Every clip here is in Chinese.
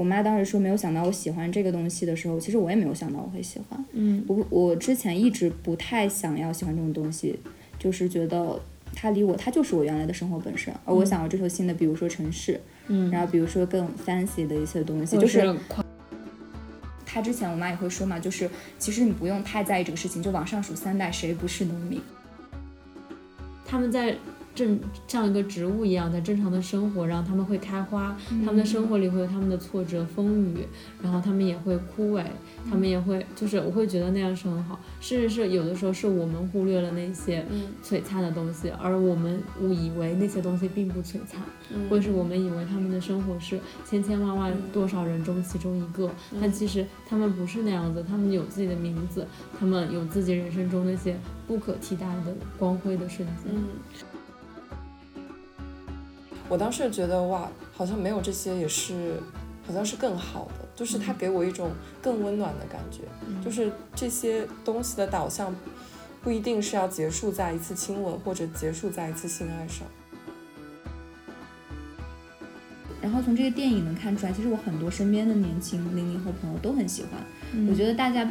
我妈当时说没有想到我喜欢这个东西的时候，其实我也没有想到我会喜欢。嗯我我之前一直不太想要喜欢这种东西，就是觉得它离我，它就是我原来的生活本身，而我想要追求新的，比如说城市，嗯，然后比如说更 fancy 的一些东西，就是夸他之前我妈也会说嘛，就是其实你不用太在意这个事情，就往上数三代，谁不是农民？他们在正像一个植物一样在正常的生活，然后他们会开花，他们的生活里会有他们的挫折风雨，然后他们也会枯萎，他们也会就是我会觉得那样是很好。事实是有的时候是我们忽略了那些璀璨的东西，而我们误以为那些东西并不璀璨，或者是我们以为他们的生活是千千万万多少人中其中一个，但其实他们不是那样子，他们有自己的名字，他们有自己人生中那些不可替代的光辉的瞬间。嗯，我当时觉得哇，好像没有这些也是，好像是更好的，就是它给我一种更温暖的感觉，就是这些东西的导向不一定是要结束在一次亲吻或者结束在一次性爱上。然后从这个电影能看出来，其实我很多身边的年轻零零后朋友都很喜欢。我觉得大家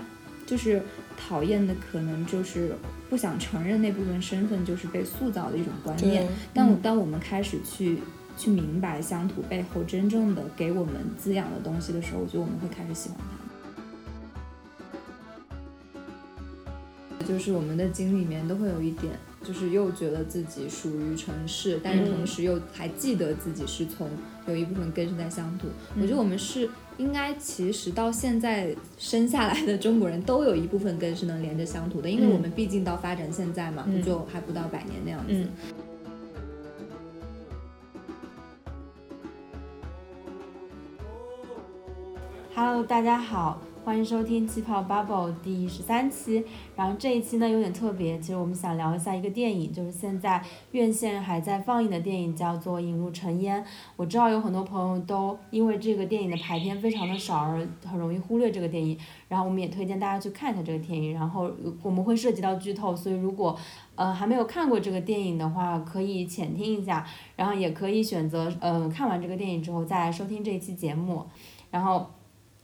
就是讨厌的，可能就是不想承认那部分身份就是被塑造的一种观念。但我当我们开始去去明白乡土背后真正的给我们滋养的东西的时候，我觉得我们会开始喜欢它。就是我们的经历里面都会有一点，就是又觉得自己属于城市，但是同时又还记得自己是从有一部分根是在乡土。我觉得我们是应该，其实到现在生下来的中国人都有一部分根是能连着乡土的，因为我们毕竟到发展现在嘛，不就还不到百年那样子。嗯 Hello，大家好，欢迎收听气泡 Bubble 第十三期。然后这一期呢有点特别，其实我们想聊一下一个电影，就是现在院线还在放映的电影，叫做《引入尘烟》。我知道有很多朋友都因为这个电影的排片非常的少而很容易忽略这个电影，然后我们也推荐大家去看一下这个电影。然后我们会涉及到剧透，所以如果呃还没有看过这个电影的话，可以浅听一下，然后也可以选择呃看完这个电影之后再来收听这一期节目。然后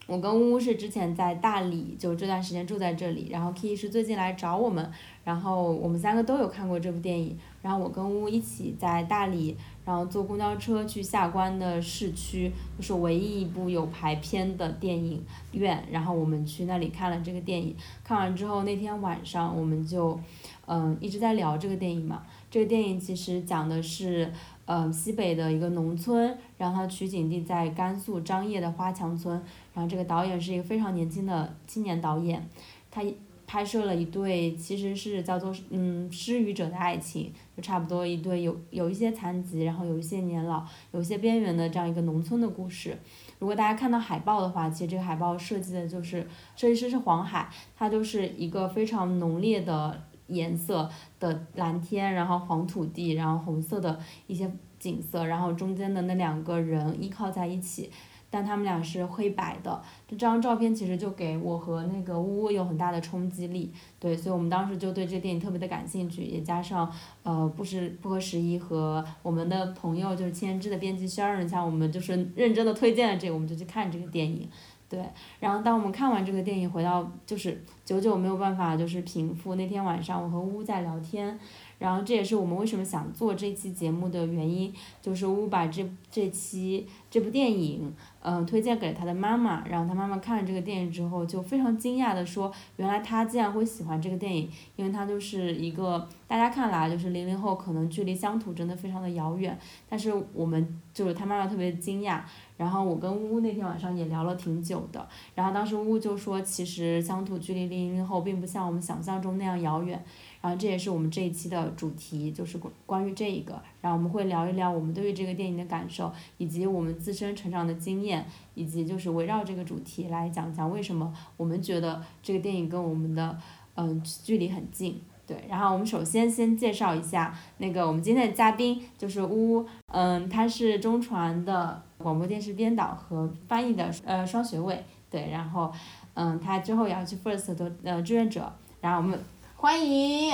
我跟乌乌是之前在大理，就这段时间住在这里，然后 Key 是最近来找我们，然后我们三个都有看过这部电影，然后我跟乌乌一起在大理，然后坐公交车去下关的市区，就是唯一一部有排片的电影院，然后我们去那里看了这个电影，看完之后那天晚上我们就，嗯、一直在聊这个电影嘛，这个电影其实讲的是。呃，西北的一个农村，然后它取景地在甘肃张掖的花墙村，然后这个导演是一个非常年轻的青年导演，他拍摄了一对其实是叫做嗯失语者的爱情，就差不多一对有有一些残疾，然后有一些年老，有一些边缘的这样一个农村的故事。如果大家看到海报的话，其实这个海报设计的就是设计师是黄海，它就是一个非常浓烈的颜色的蓝天，然后黄土地，然后红色的一些景色，然后中间的那两个人依靠在一起，但他们俩是黑白的。这张照片其实就给我和那个呜呜有很大的冲击力，对，所以我们当时就对这个电影特别的感兴趣，也加上呃不是不合时宜和我们的朋友就是千之的编辑 Sharon，像我们就是认真的推荐了这个，我们就去看这个电影。对，然后当我们看完这个电影，回到就是久久没有办法就是平复。那天晚上我和乌在聊天，然后这也是我们为什么想做这期节目的原因，就是乌把这这期这部电影，嗯、推荐给了他的妈妈，然后他妈妈看了这个电影之后，就非常惊讶的说，原来他竟然会喜欢这个电影，因为他就是一个大家看来就是零零后，可能距离乡土真的非常的遥远，但是我们就是他妈妈特别惊讶。然后我跟乌乌那天晚上也聊了挺久的，然后当时乌乌就说，其实乡土距离零零后并不像我们想象中那样遥远，然后这也是我们这一期的主题，就是关关于这一个，然后我们会聊一聊我们对于这个电影的感受，以及我们自身成长的经验，以及就是围绕这个主题来讲讲为什么我们觉得这个电影跟我们的嗯距离很近。对，然后我们首先先介绍一下那个我们今天的嘉宾，就是乌乌，嗯，他是中传的广播电视编导和翻译的呃双学位，对，然后嗯，他之后也要去 First 的呃志愿者，然后我们欢迎，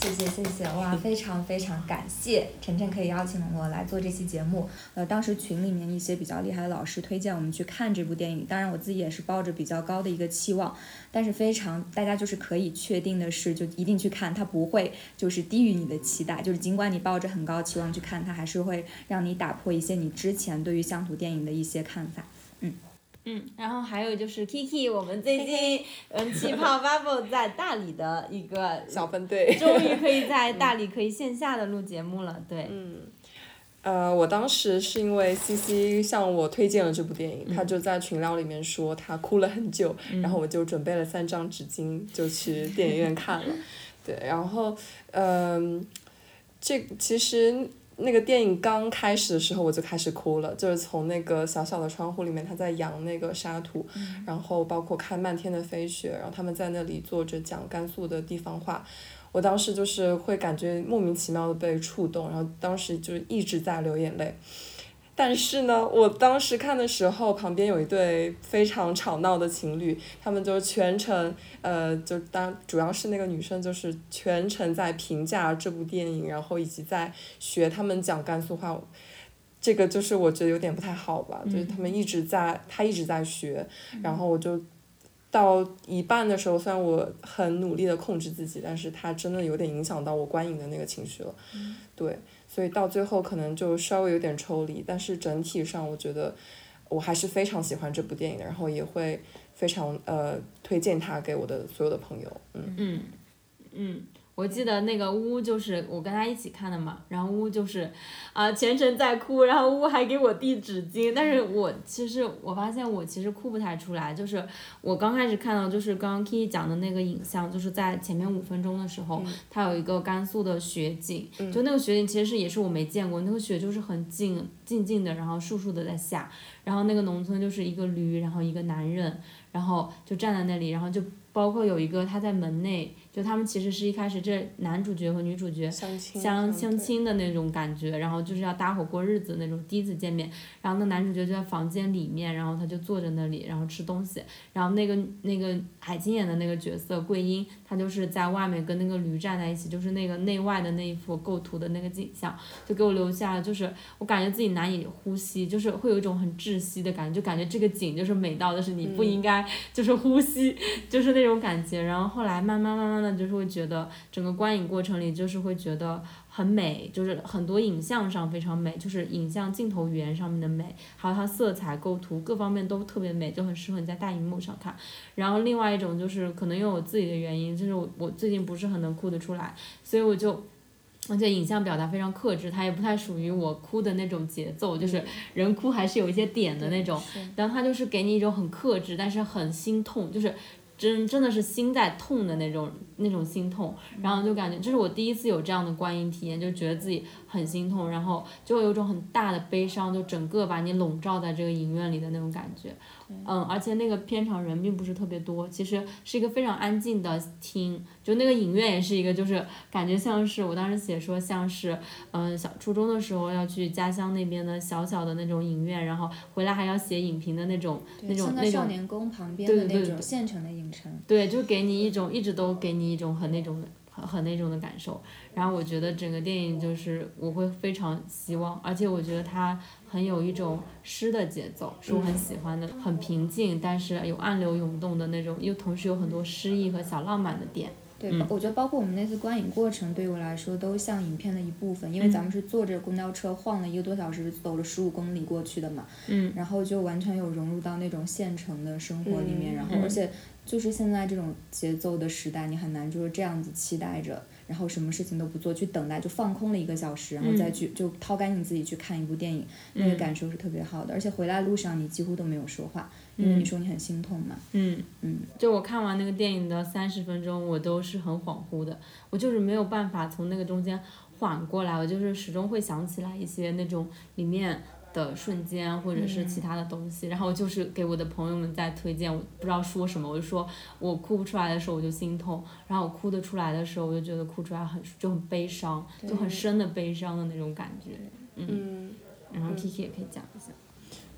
谢谢谢谢，哇，非常非常感谢晨晨可以邀请我来做这期节目。呃，当时群里面一些比较厉害的老师推荐我们去看这部电影，当然我自己也是抱着比较高的一个期望，但是非常大家就是可以确定的是，就一定去看，它不会就是低于你的期待，就是尽管你抱着很高期望去看，它还是会让你打破一些你之前对于乡土电影的一些看法。嗯。嗯，然后还有就是 Kiki，我们最近嗯气泡 bubble 在大理的一个小分队，终于可以在大理可以线下的录节目了，对。嗯，呃，我当时是因为 CC 向我推荐了这部电影，他就在群聊里面说他哭了很久，然后我就准备了三张纸巾就去电影院看了，对，然后嗯，这其实。那个电影刚开始的时候我就开始哭了，就是从那个小小的窗户里面，他在扬那个沙土，然后包括看漫天的飞雪，然后他们在那里坐着讲甘肃的地方话，我当时就是会感觉莫名其妙的被触动，然后当时就一直在流眼泪。但是呢，我当时看的时候，旁边有一对非常吵闹的情侣，他们就全程，呃，就当主要是那个女生就是全程在评价这部电影，然后以及在学他们讲甘肃话，这个就是我觉得有点不太好吧，就是他们一直在，他一直在学，然后我就到一半的时候，虽然我很努力的控制自己，但是他真的有点影响到我观影的那个情绪了，对。所以到最后可能就稍微有点抽离，但是整体上我觉得我还是非常喜欢这部电影的，然后也会非常呃推荐它给我的所有的朋友，嗯嗯嗯。我记得那个乌就是我跟他一起看的嘛，然后乌就是，啊全程在哭，然后乌还给我递纸巾，但是我其实我发现我其实哭不太出来，就是我刚开始看到就是刚刚 Kiki 讲的那个影像，就是在前面五分钟的时候，它有一个甘肃的雪景，就那个雪景其实也是我没见过，那个雪就是很静静静的，然后簌簌的在下，然后那个农村就是一个驴，然后一个男人，然后就站在那里，然后就包括有一个他在门内。就他们其实是一开始这男主角和女主角相相相亲的那种感觉，然后就是要搭伙过日子那种第一次见面，然后那男主角就在房间里面，然后他就坐在那里，然后吃东西，然后那个那个海清演的那个角色桂英，她就是在外面跟那个驴站在一起，就是那个内外的那一幅构图的那个景象，就给我留下了，就是我感觉自己难以呼吸，就是会有一种很窒息的感觉，就感觉这个景就是美到的是你不应该就是呼吸，就是那种感觉，然后后来慢慢慢慢。那就是会觉得整个观影过程里就是会觉得很美，就是很多影像上非常美，就是影像镜头语言上面的美，还有它色彩构图各方面都特别美，就很适合你在大荧幕上看。然后另外一种就是可能因为我自己的原因，就是我我最近不是很能哭得出来，所以我就而且影像表达非常克制，它也不太属于我哭的那种节奏，就是人哭还是有一些点的那种，然后它就是给你一种很克制，但是很心痛，就是。真真的是心在痛的那种那种心痛，然后就感觉这是我第一次有这样的观影体验，就觉得自己很心痛，然后就有一种很大的悲伤，就整个把你笼罩在这个影院里的那种感觉。嗯，而且那个片场人并不是特别多，其实是一个非常安静的厅，就那个影院也是一个，就是感觉像是我当时写说像是，嗯，小初中的时候要去家乡那边的小小的那种影院，然后回来还要写影评的那种那种那种。少年宫旁边的那种县城的影城。对，就给你一种一直都给你一种很那种很很那种的感受。然后我觉得整个电影就是我会非常希望，而且我觉得它。很有一种诗的节奏，是我很喜欢的，很平静，但是有暗流涌动的那种，又同时有很多诗意和小浪漫的点。对，我觉得包括我们那次观影过程，对于我来说都像影片的一部分，因为咱们是坐着公交车晃了一个多小时，走了十五公里过去的嘛。嗯。然后就完全有融入到那种县城的生活里面，然后而且就是现在这种节奏的时代，你很难就是这样子期待着。然后什么事情都不做，去等待，就放空了一个小时，然后再去就掏干你自己去看一部电影，那个感受是特别好的。而且回来路上你几乎都没有说话，因为你说你很心痛嘛。嗯嗯。就我看完那个电影的三十分钟，我都是很恍惚的，我就是没有办法从那个中间缓过来，我就是始终会想起来一些那种里面。的瞬间，或者是其他的东西，然后就是给我的朋友们在推荐，我不知道说什么，我就说我哭不出来的时候我就心痛，然后我哭得出来的时候我就觉得哭出来很就很悲伤，就很深的悲伤的那种感觉，嗯，然后 Kiki 也可以讲一下，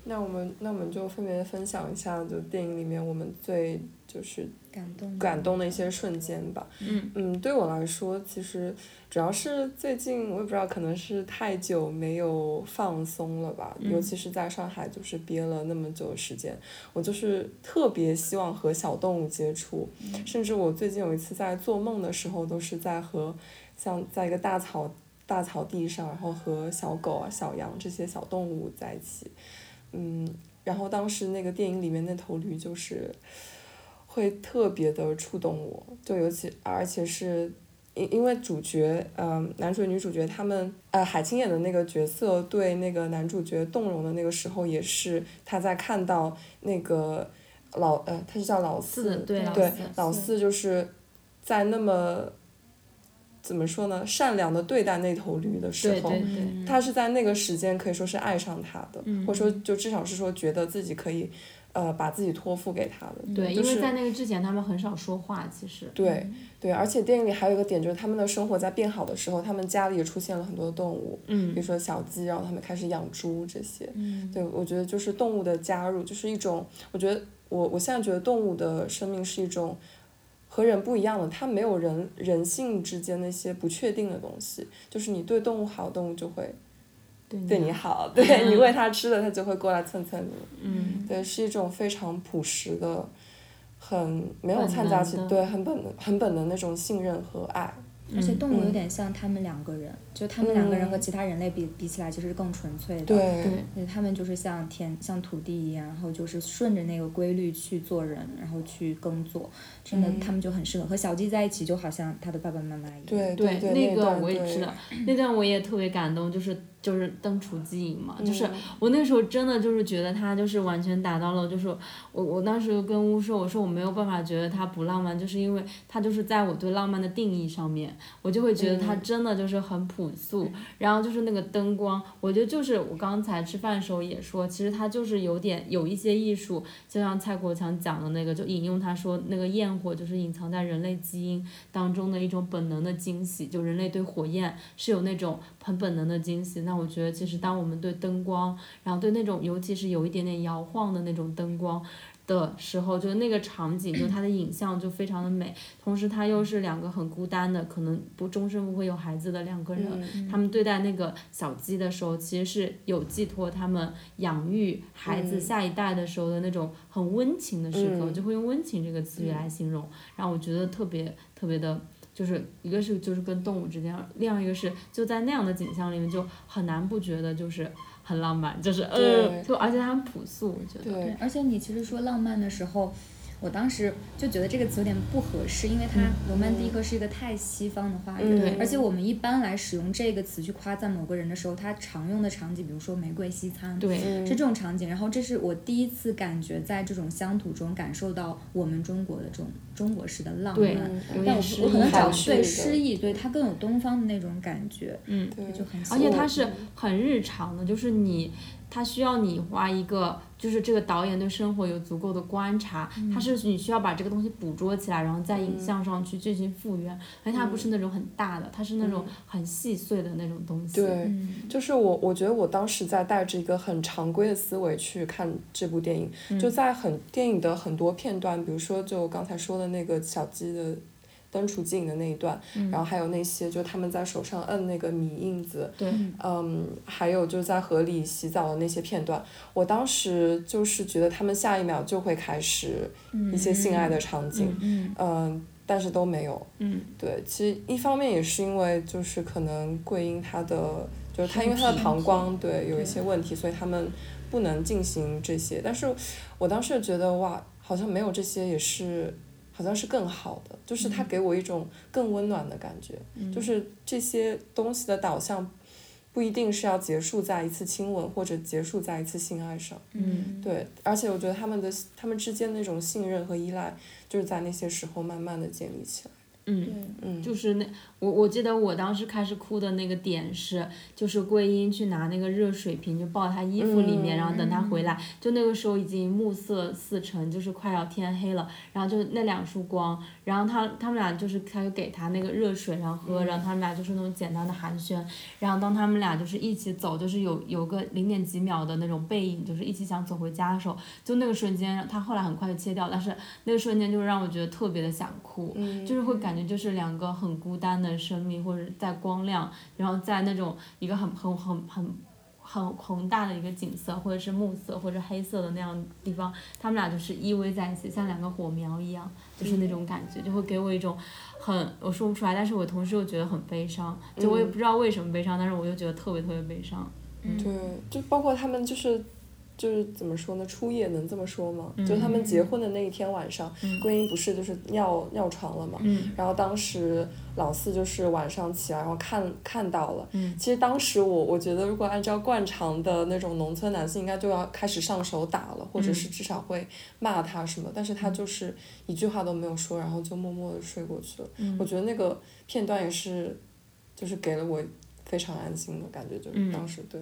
那我们那我们就分别分享一下，就电影里面我们最就是感动感动的一些瞬间吧。嗯嗯，对我来说，其实主要是最近我也不知道，可能是太久没有放松了吧，嗯尤其是在上海，就是憋了那么久的时间，我就是特别希望和小动物接触，甚至我最近有一次在做梦的时候，都是在和像在一个大草大草地上，然后和小狗啊、小羊这些小动物在一起，嗯，然后当时那个电影里面那头驴就是会特别的触动我，就尤其而且是因因为主角，嗯、男主角女主角他们，呃，海清演的那个角色对那个男主角动容的那个时候，也是他在看到那个老，呃，他是叫老四，对老对四老四就是在那么怎么说呢，善良的对待那头驴的时候，对对对，嗯他是在那个时间可以说是爱上他的，嗯或者说就至少是说觉得自己可以，呃，把自己托付给他的。对，就是因为在那个之前他们很少说话，其实。对对，而且电影里还有一个点，就是他们的生活在变好的时候，他们家里也出现了很多动物，嗯比如说小鸡，然后他们开始养猪这些。嗯对，我觉得就是动物的加入，就是一种，我觉得我我现在觉得动物的生命是一种和人不一样的，它没有人人性之间那些不确定的东西，就是你对动物好，动物就会对对你好，对你喂它吃的，它就会过来蹭蹭你。嗯，对，是一种非常朴实的，很没有掺杂起对很本能很本能那种信任和爱。而且动物有嗯点像他们两个人，就他们两个人和其他人类比比起来，其实更纯粹的。对。对，他们就是像田像土地一样，然后就是顺着那个规律去做人，然后去耕作，真的嗯。他们就很适合和小鸡在一起，就好像他的爸爸妈妈一样。对对，对，那个我也知道，那段我也特别感动，就是就是登雏鸡影嘛，就是嗯我那时候真的就是觉得他就是完全达到了，就是我我当时跟乌说，我说我没有办法觉得他不浪漫，就是因为他就是在我对浪漫的定义上面，我就会觉得他嗯真的就是很朴素，然后就是那个灯光，我觉得就是我刚才吃饭的时候也说，其实它就是有点有一些艺术，就像蔡国强讲的那个，就引用他说那个焰火就是隐藏在人类基因当中的一种本能的惊喜，就人类对火焰是有那种很本能的惊喜。那我觉得其实当我们对灯光，然后对那种尤其是有一点点摇晃的那种灯光。的时候，就那个场景，就它的影像就非常的美，同时它又是两个很孤单的，可能不终身不会有孩子的两个人，嗯他们对待那个小鸡的时候，其实是有寄托他们养育孩子嗯。下一代的时候的那种很温情的时刻，嗯。就会用温情这个词语来形容，让我觉得特别特别的。就是一个是就是跟动物之间，另外一个是就在那样的景象里面，就很难不觉得就是很浪漫，就是呃，就而且它很朴素，我觉得。对对，而且你其实说浪漫的时候，我当时就觉得这个词有点不合适，因为它罗曼蒂克是一个太西方的话语，嗯而且我们一般来使用这个词去夸赞某个人的时候，它常用的场景，比如说玫瑰西餐，对，嗯是这种场景。然后这是我第一次感觉在这种乡土中感受到我们中国的这种中国式的浪漫。有但我我可能找对诗意，对它更有东方的那种感觉，嗯，对就很喜而。且它是很日常的，就是你，它需要你花一个，就是这个导演对生活有足够的观察，它是你需要把这个东西捕捉起来，然后在影像上去进行复原，而且它不是那种很大的，它是那种很细碎的那种东西。对，嗯。就是我，我觉得我当时在带着一个很常规的思维去看这部电影，嗯。就在很电影的很多片段，比如说就刚才说的那个小鸡的灯雏镜的那一段，嗯。然后还有那些就他们在手上摁那个米印子，对，嗯，还有就是在河里洗澡的那些片段，我当时就是觉得他们下一秒就会开始一些性爱的场景，嗯嗯，但是都没有。嗯，对，其实一方面也是因为就是可能桂英她的就是她因为她的膀胱对有一些问题，所以他们不能进行这些。但是我当时觉得哇，好像没有这些也是好像是更好的，就是它给我一种更温暖的感觉，就是这些东西的导向。不一定是要结束在一次亲吻或者结束在一次性爱上，嗯，对，而且我觉得他们的他们之间那种信任和依赖，就是在那些时候慢慢的建立起来。嗯，嗯，就是那我我记得我当时开始哭的那个点是，就是桂英去拿那个热水瓶就抱她衣服里面，嗯然后等她回来，就那个时候已经暮色四沉，就是快要天黑了，然后就那两束光，然后他他们俩就是他就给她那个热水然后喝，然后他们俩就是那种简单的寒暄，然后当他们俩就是一起走，就是有有个零点几秒的那种背影，就是一起想走回家的时候，就那个瞬间，他后来很快就切掉，但是那个瞬间就是让我觉得特别的想哭，嗯就是会感觉就是两个很孤单的生命，或者在光亮，然后在那种一个很很很很很宏大的一个景色，或者是暮色或者黑色的那样的地方，他们俩就是依偎在一起，像两个火苗一样，就是那种感觉，就会给我一种很我说不出来，但是我同时又觉得很悲伤，就我也不知道为什么悲伤，但是我又觉得特别特别悲伤。嗯对，就包括他们就是。就是怎么说呢？初夜能这么说吗？嗯就他们结婚的那一天晚上，桂英不是就是尿尿床了嘛？嗯然后当时老四就是晚上起来，然后看看到了。嗯其实当时我我觉得，如果按照惯常的那种农村男性，应该就要开始上手打了，或者嗯是至少会骂他什么。但是他就是一句话都没有说，然后就默默的睡过去了。嗯我觉得那个片段也是，就是给了我非常安心的感觉，就是嗯当时对。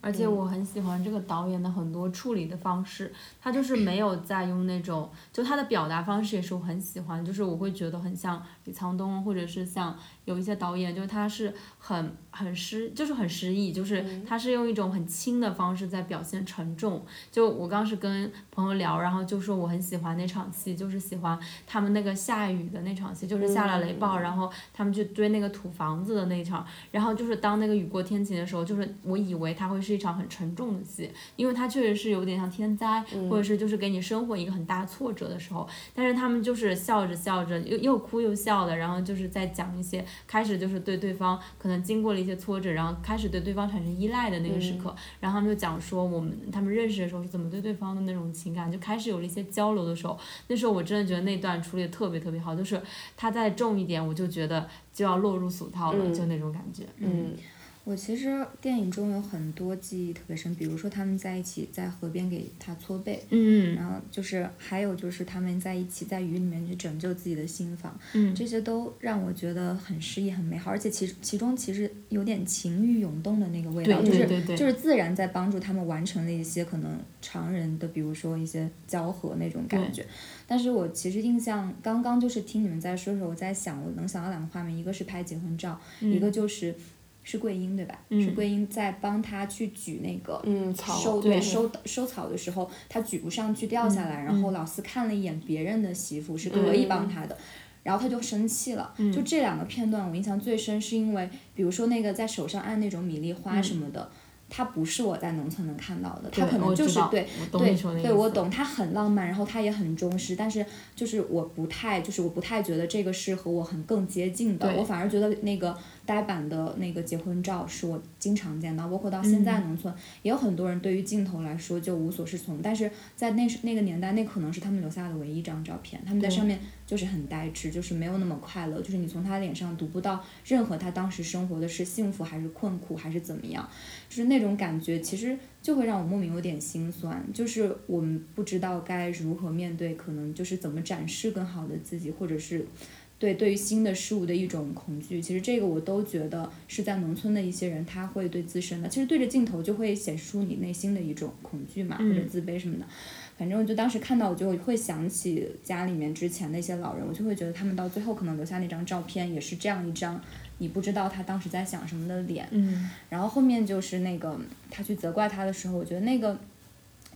而且我很喜欢这个导演的很多处理的方式，他就是没有在用那种，就他的表达方式也是我很喜欢，就是我会觉得很像李沧东，或者是像有一些导演，就是他是很很诗，就是很诗意，就是他是用一种很轻的方式在表现沉重。就我刚是跟朋友聊，然后就说我很喜欢那场戏，就是喜欢他们那个下雨的那场戏，就是下了雷暴，然后他们去堆那个土房子的那一场，然后就是当那个雨过天晴的时候，就是我以为它会是一场很沉重的戏，因为它确实是有点像天灾，或者是就是给你生活一个很大挫折的时候，但是他们就是笑着笑着又又哭又笑的，然后就是在讲一些开始就是对对方可能经过了一些挫折，然后开始对对方产生依赖的那个时刻，然后他们就讲说我们他们认识的时候是怎么对对方的那种情感，就开始有了一些交流的时候，那时候我真的觉得那段处理的特别特别好，就是他再重一点，我就觉得就要落入俗套了，嗯。就那种感觉。嗯我其实电影中有很多记忆特别深，比如说他们在一起在河边给他搓背，嗯然后就是还有就是他们在一起在雨里面去拯救自己的新房，嗯。这些都让我觉得很诗意很美好，而且其其中其实有点情欲涌动的那个味道，就是就是自然在帮助他们完成了一些可能常人的，比如说一些交合那种感觉。但是我其实印象刚刚就是听你们在说的时候，我在想，我能想到两个画面，一个是拍结婚照，一个就是是桂英对吧？嗯是桂英在帮他去举那个嗯，草收对收收草的时候，他举不上去掉下来，然后老四看了一眼别人的媳妇是可以帮他的。然后他就生气了，就这两个片段我印象最深，是因为比如说那个在手上按那种米粒花什么的，它不是我在农村能看到的，它可能就是对对对我懂，它很浪漫，然后它也很忠实，但是就是我不太就是我不太觉得这个是和我很更接近的，我反而觉得那个呆板的那个结婚照是我经常见到，包括到现在农村、也有很多人对于镜头来说就无所适从，但是在那时那个年代，那可能是他们留下的唯一一张照片，他们在上面就是很呆滞，就是没有那么快乐，就是你从他脸上读不到任何他当时生活的是幸福还是困苦还是怎么样，就是那种感觉，其实就会让我莫名有点心酸，就是我们不知道该如何面对，可能就是怎么展示更好的自己，或者是。对，对于新的事物的一种恐惧，其实这个我都觉得是在农村的一些人，他会对自身的，其实对着镜头就会显示出你内心的一种恐惧嘛，或者自卑什么的。反正我就当时看到，我就会想起家里面之前的一些老人，我就会觉得他们到最后可能留下那张照片，也是这样一张你不知道他当时在想什么的脸。嗯然后后面就是那个他去责怪他的时候，我觉得那个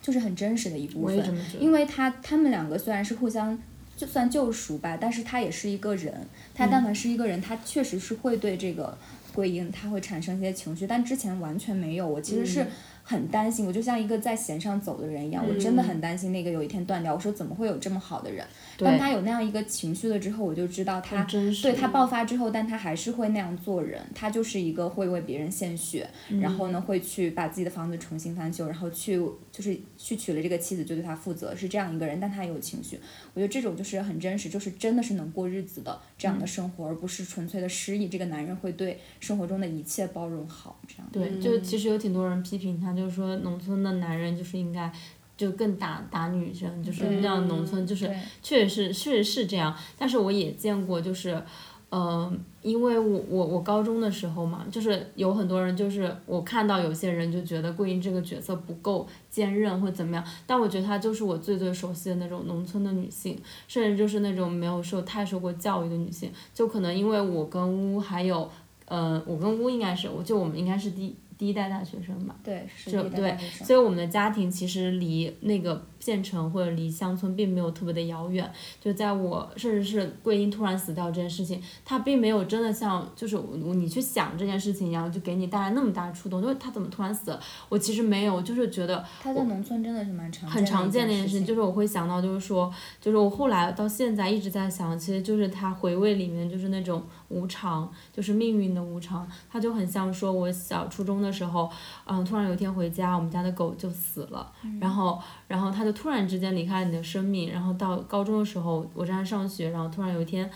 就是很真实的一部分因为他他们两个虽然是互相。就算救赎吧，但是他也是一个人。他但凡是一个人，他确实是会对这个桂英，他会产生一些情绪，但之前完全没有。我其实是很担心，我就像一个在弦上走的人一样，我真的很担心那个有一天断掉。我说怎么会有这么好的人？当他有那样一个情绪了之后，我就知道他真对他爆发之后，但他还是会那样做人。他就是一个会为别人献血，然后呢会去把自己的房子重新翻修，然后去就是去娶了这个妻子就对他负责，是这样一个人。但他也有情绪，我觉得这种就是很真实，就是真的是能过日子的这样的生活，而不是纯粹的失意。这个男人会对生活中的一切包容好，这样。对，就其实有挺多人批评他，就是说农村的男人就是应该就更打打女生，就是那样农村就是确实是确实是这样，但是我也见过，就是，嗯、因为我我我高中的时候嘛，就是有很多人，就是我看到有些人就觉得桂英这个角色不够坚韧或怎么样，但我觉得她就是我最最熟悉的那种农村的女性，甚至就是那种没有受太受过教育的女性，就可能因为我跟乌还有，呃，我跟乌应该是，我就我们应该是第第一代大学生吧。对，是就地带大学生所以我们的家庭其实离那个县城或者离乡村并没有特别的遥远。就在我甚至是桂英突然死掉这件事情，它并没有真的像就是我你去想这件事情一样，就给你带来那么大的触动。就是他怎么突然死了？我其实没有，就是觉得他在农村真的是蛮常很常见的一件的一件事情，就是我会想到，就是说，就是我后来到现在一直在想，其实就是他回味里面就是那种无常，就是命运的无常，他就很像说我小初中的时候，嗯，突然有一天回家，我们家的狗就死了，然后，然后他就突然之间离开了你的生命，然后到高中的时候，我正在上学，然后突然有一天。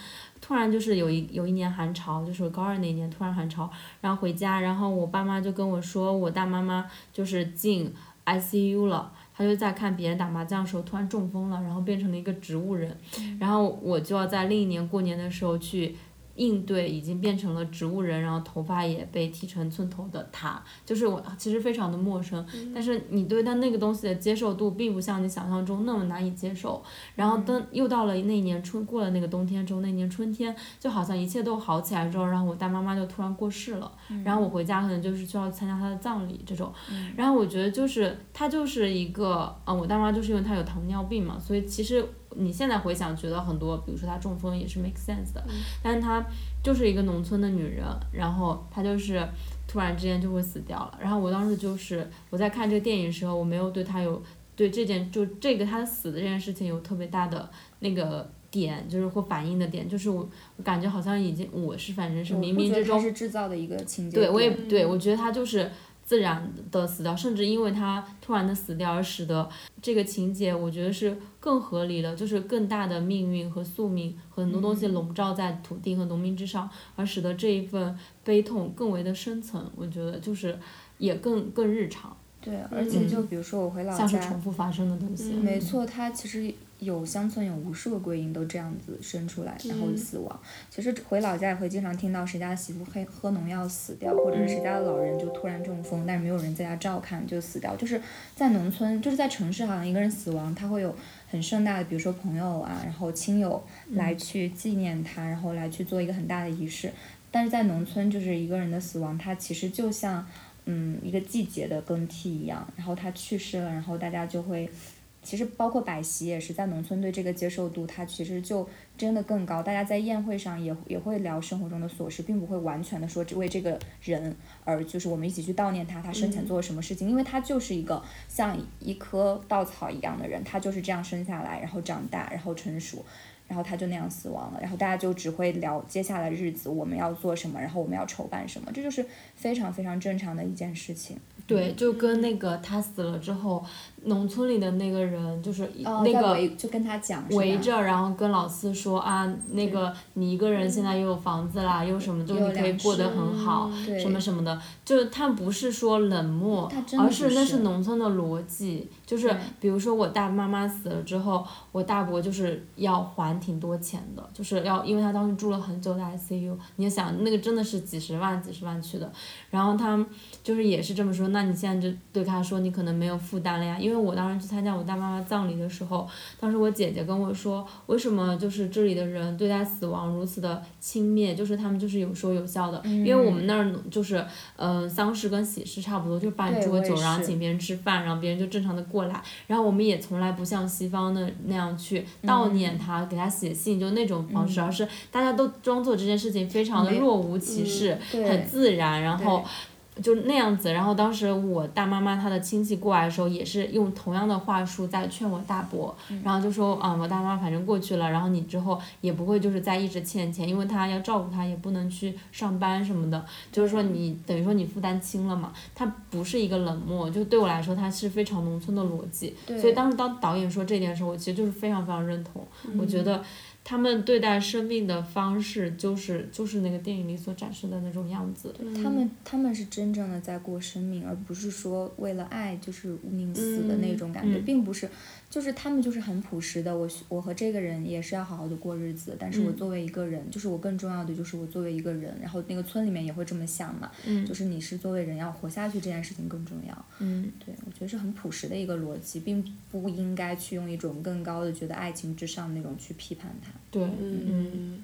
突然就是有一有一年寒潮，就是我高二那一年突然寒潮，然后回家，然后我爸妈就跟我说，我大妈妈就是进 ICU 了，她就在看别人打麻将的时候突然中风了，然后变成了一个植物人，然后我就要在另一年过年的时候去应对已经变成了植物人，然后头发也被剃成寸头的他，就是我其实非常的陌生，但是你对他那个东西的接受度并不像你想象中那么难以接受。然后等又到了那一年春过了那个冬天之后，那年春天就好像一切都好起来之后，然后我大妈妈就突然过世了，然后我回家可能就是需要参加她的葬礼这种，然后我觉得就是她就是一个，嗯，我大妈就是因为她有糖尿病嘛，所以其实你现在回想，觉得很多，比如说她中风也是 make sense 的，但是她就是一个农村的女人，然后她就是突然之间就会死掉了。然后我当时就是我在看这个电影的时候，我没有对她有对这件就这个她死的这件事情有特别大的那个点，就是或反应的点，就是我我感觉好像已经我是反正是冥冥之中是制造的一个情节对，我也对我觉得他就是自然的死掉，甚至因为他突然的死掉而使得这个情节，我觉得是更合理的，就是更大的命运和宿命和很多东西嗯笼罩在土地和农民之上，而使得这一份悲痛更为的深层。我觉得就是也更更日常，对，而且就比如说我回老像是，重复发生的东西。没错，它其实有乡村有无数个归因都这样子生出来，然后死亡。其实回老家也会经常听到谁家的媳妇黑喝农药死掉，或者是谁家的老人就突然中风，但是没有人在家照看就死掉。就是在农村，就是在城市，好像一个人死亡，他会有很盛大的，比如说朋友啊，然后亲友来去纪念他，然后来去做一个很大的仪式。但是在农村，就是一个人的死亡，他其实就像嗯一个季节的更替一样，然后他去世了，然后大家就会。其实包括百席也是在农村对这个接受度，它其实就真的更高。大家在宴会上也也会聊生活中的琐事，并不会完全的说只为这个人而就是我们一起去悼念他，他生前做了什么事情，因为他就是一个像一棵稻草一样的人，他就是这样生下来，然后长大，然后成熟。然后他就那样死亡了，然后大家就只会聊接下来日子我们要做什么，然后我们要筹办什么，这就是非常非常正常的一件事情。对，就跟那个他死了之后，农村里的那个人就是哦，那个围就跟他讲围着，然后跟老四说啊，那个你一个人现在又有房子啦，又什么，就你可以过得很好，什么什么的，就是他不是说冷漠而是那是是农村的逻辑，就是比如说我大妈妈死了之后，我大伯就是要还挺多钱的，就是要因为他当时住了很久的 ICU，你就想那个真的是几十万几十万去的，然后他就是也是这么说，那你现在就对他说你可能没有负担了呀，因为我当时去参加我大妈妈葬礼的时候，当时我姐姐跟我说，为什么就是这里的人对待死亡如此的轻蔑，就是他们就是有说有笑的，因为我们那儿就是嗯、呃丧事跟喜事差不多，就办对我也桌酒，然后请别人吃饭，然后别人就正常的过来，然后我们也从来不像西方的那样去悼念他，给他写信，就那种方式，而是大家都装作这件事情非常的若无其事，对。很自然，然后。就那样子，然后当时我大妈妈她的亲戚过来的时候，也是用同样的话术在劝我大伯，然后就说啊、我大妈反正过去了，然后你之后也不会就是再一直欠钱，因为她要照顾她，也不能去上班什么的，就是说你等于说你负担轻了嘛，她不是一个冷漠，就对我来说，她是非常农村的逻辑，所以当时当导演说这点的时候，我其实就是非常非常认同，我觉得他们对待生命的方式，就是就是那个电影里所展示的那种样子。他们他们是真正的在过生命，而不是说为了爱就是宁死的那种感觉，并不是。就是他们就是很朴实的，我我和这个人也是要好好的过日子，但是我作为一个人，就是我更重要的就是我作为一个人，然后那个村里面也会这么想嘛，就是你是作为人要活下去这件事情更重要，嗯，对我觉得是很朴实的一个逻辑，并不应该去用一种更高的觉得爱情之上那种去批判它，对，嗯，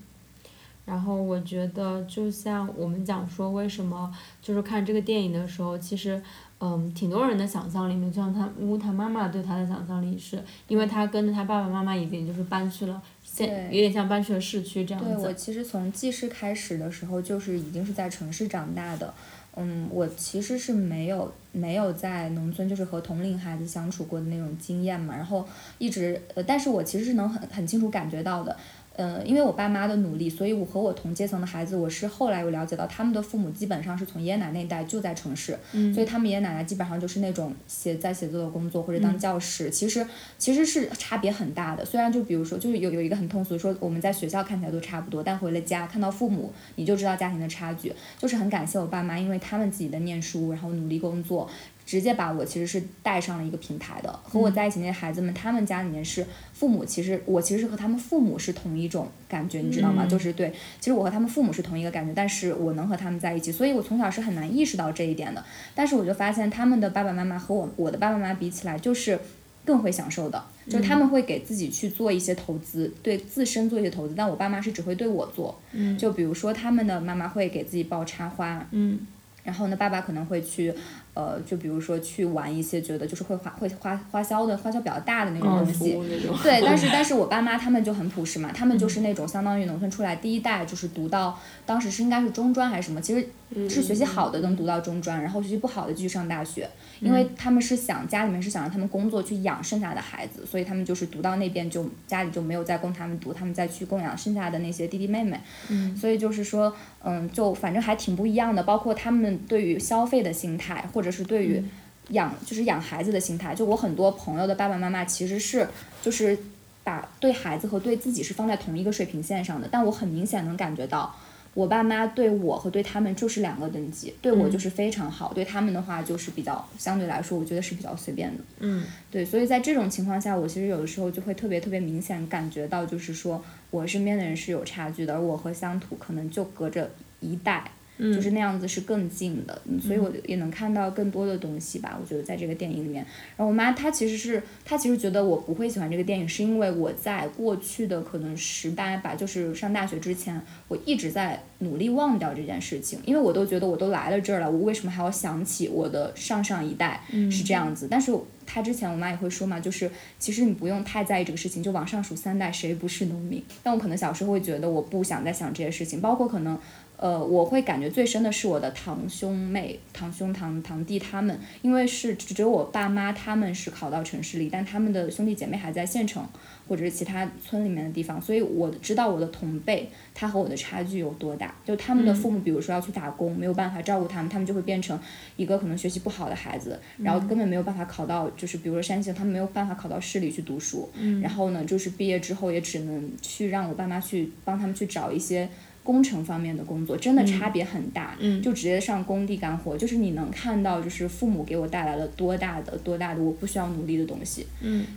然后我觉得就像我们讲说为什么就是看这个电影的时候，其实。嗯，挺多人的想象里面，就像他乌他妈妈对他的想象力是，因为他跟着他爸爸妈妈已经就是搬去了现，有点像搬去了市区这样子。对我其实从记事开始的时候，就是已经是在城市长大的。嗯，我其实是没有没有在农村就是和同龄孩子相处过的那种经验嘛，然后一直呃，但是我其实是能很很清楚感觉到的。呃，因为我爸妈的努力，所以我和我同阶层的孩子，我是后来有了解到，他们的父母基本上是从爷爷奶奶那代就在城市，所以他们爷爷奶奶基本上就是那种写在写作的工作或者当教师，其实其实是差别很大的。虽然就比如说，就是有有一个很通俗说，我们在学校看起来都差不多，但回了家看到父母，你就知道家庭的差距。就是很感谢我爸妈，因为他们自己的念书，然后努力工作。直接把我其实是带上了一个平台的，和我在一起那些孩子们，他们家里面是父母，其实我其实是和他们父母是同一种感觉，你知道吗？就是对，其实我和他们父母是同一个感觉，但是我能和他们在一起，所以我从小是很难意识到这一点的。但是我就发现他们的爸爸妈妈和我我的爸爸妈妈比起来，就是更会享受的，就是他们会给自己去做一些投资，对自身做一些投资，但我爸妈是只会对我做，就比如说他们的妈妈会给自己报插花，嗯，然后呢，爸爸可能会去。呃，就比如说去玩一些觉得就是会花会花花销的花销比较大的那种东西，对，但是 但是我爸妈他们就很朴实嘛，他们就是那种相当于农村出来第一代，就是读到当时是应该是中专还是什么，其实是学习好的能读到中专，然后学习不好的继续上大学，因为他们是想家里面是想让他们工作去养剩下的孩子，所以他们就是读到那边就家里就没有再供他们读，他们再去供养剩下的那些弟弟妹妹，嗯，所以就是说，嗯，就反正还挺不一样的，包括他们对于消费的心态或者。是对于养，就是养孩子的心态。就我很多朋友的爸爸妈妈，其实是就是把对孩子和对自己是放在同一个水平线上的。但我很明显能感觉到，我爸妈对我和对他们就是两个等级。对我就是非常好，对他们的话就是比较相对来说，我觉得是比较随便的。嗯，对。所以在这种情况下，我其实有的时候就会特别特别明显感觉到，就是说我身边的人是有差距的，而我和乡土可能就隔着一代。就是那样子是更近的，所以我也能看到更多的东西吧。我觉得在这个电影里面，然后我妈她其实是她其实觉得我不会喜欢这个电影，是因为我在过去的可能十八吧，就是上大学之前，我一直在努力忘掉这件事情，因为我都觉得我都来了这儿了，我为什么还要想起我的上上一代是这样子？但是她之前我妈也会说嘛，就是其实你不用太在意这个事情，就往上数三代谁不是农民？但我可能小时候会觉得我不想再想这些事情，包括可能。呃，我会感觉最深的是我的堂兄妹、堂兄堂堂弟他们，因为是只有我爸妈他们是考到城市里，但他们的兄弟姐妹还在县城或者是其他村里面的地方，所以我知道我的同辈他和我的差距有多大。就他们的父母，比如说要去打工，没有办法照顾他们，他们就会变成一个可能学习不好的孩子，然后根本没有办法考到，就是比如说山西，他们没有办法考到市里去读书，然后呢，就是毕业之后也只能去让我爸妈去帮他们去找一些。工程方面的工作真的差别很大，就直接上工地干活，就是你能看到，就是父母给我带来了多大的多大的我不需要努力的东西，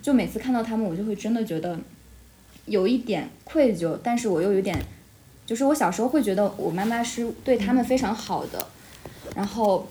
就每次看到他们，我就会真的觉得有一点愧疚，但是我又有点，就是我小时候会觉得我妈妈是对他们非常好的，然后。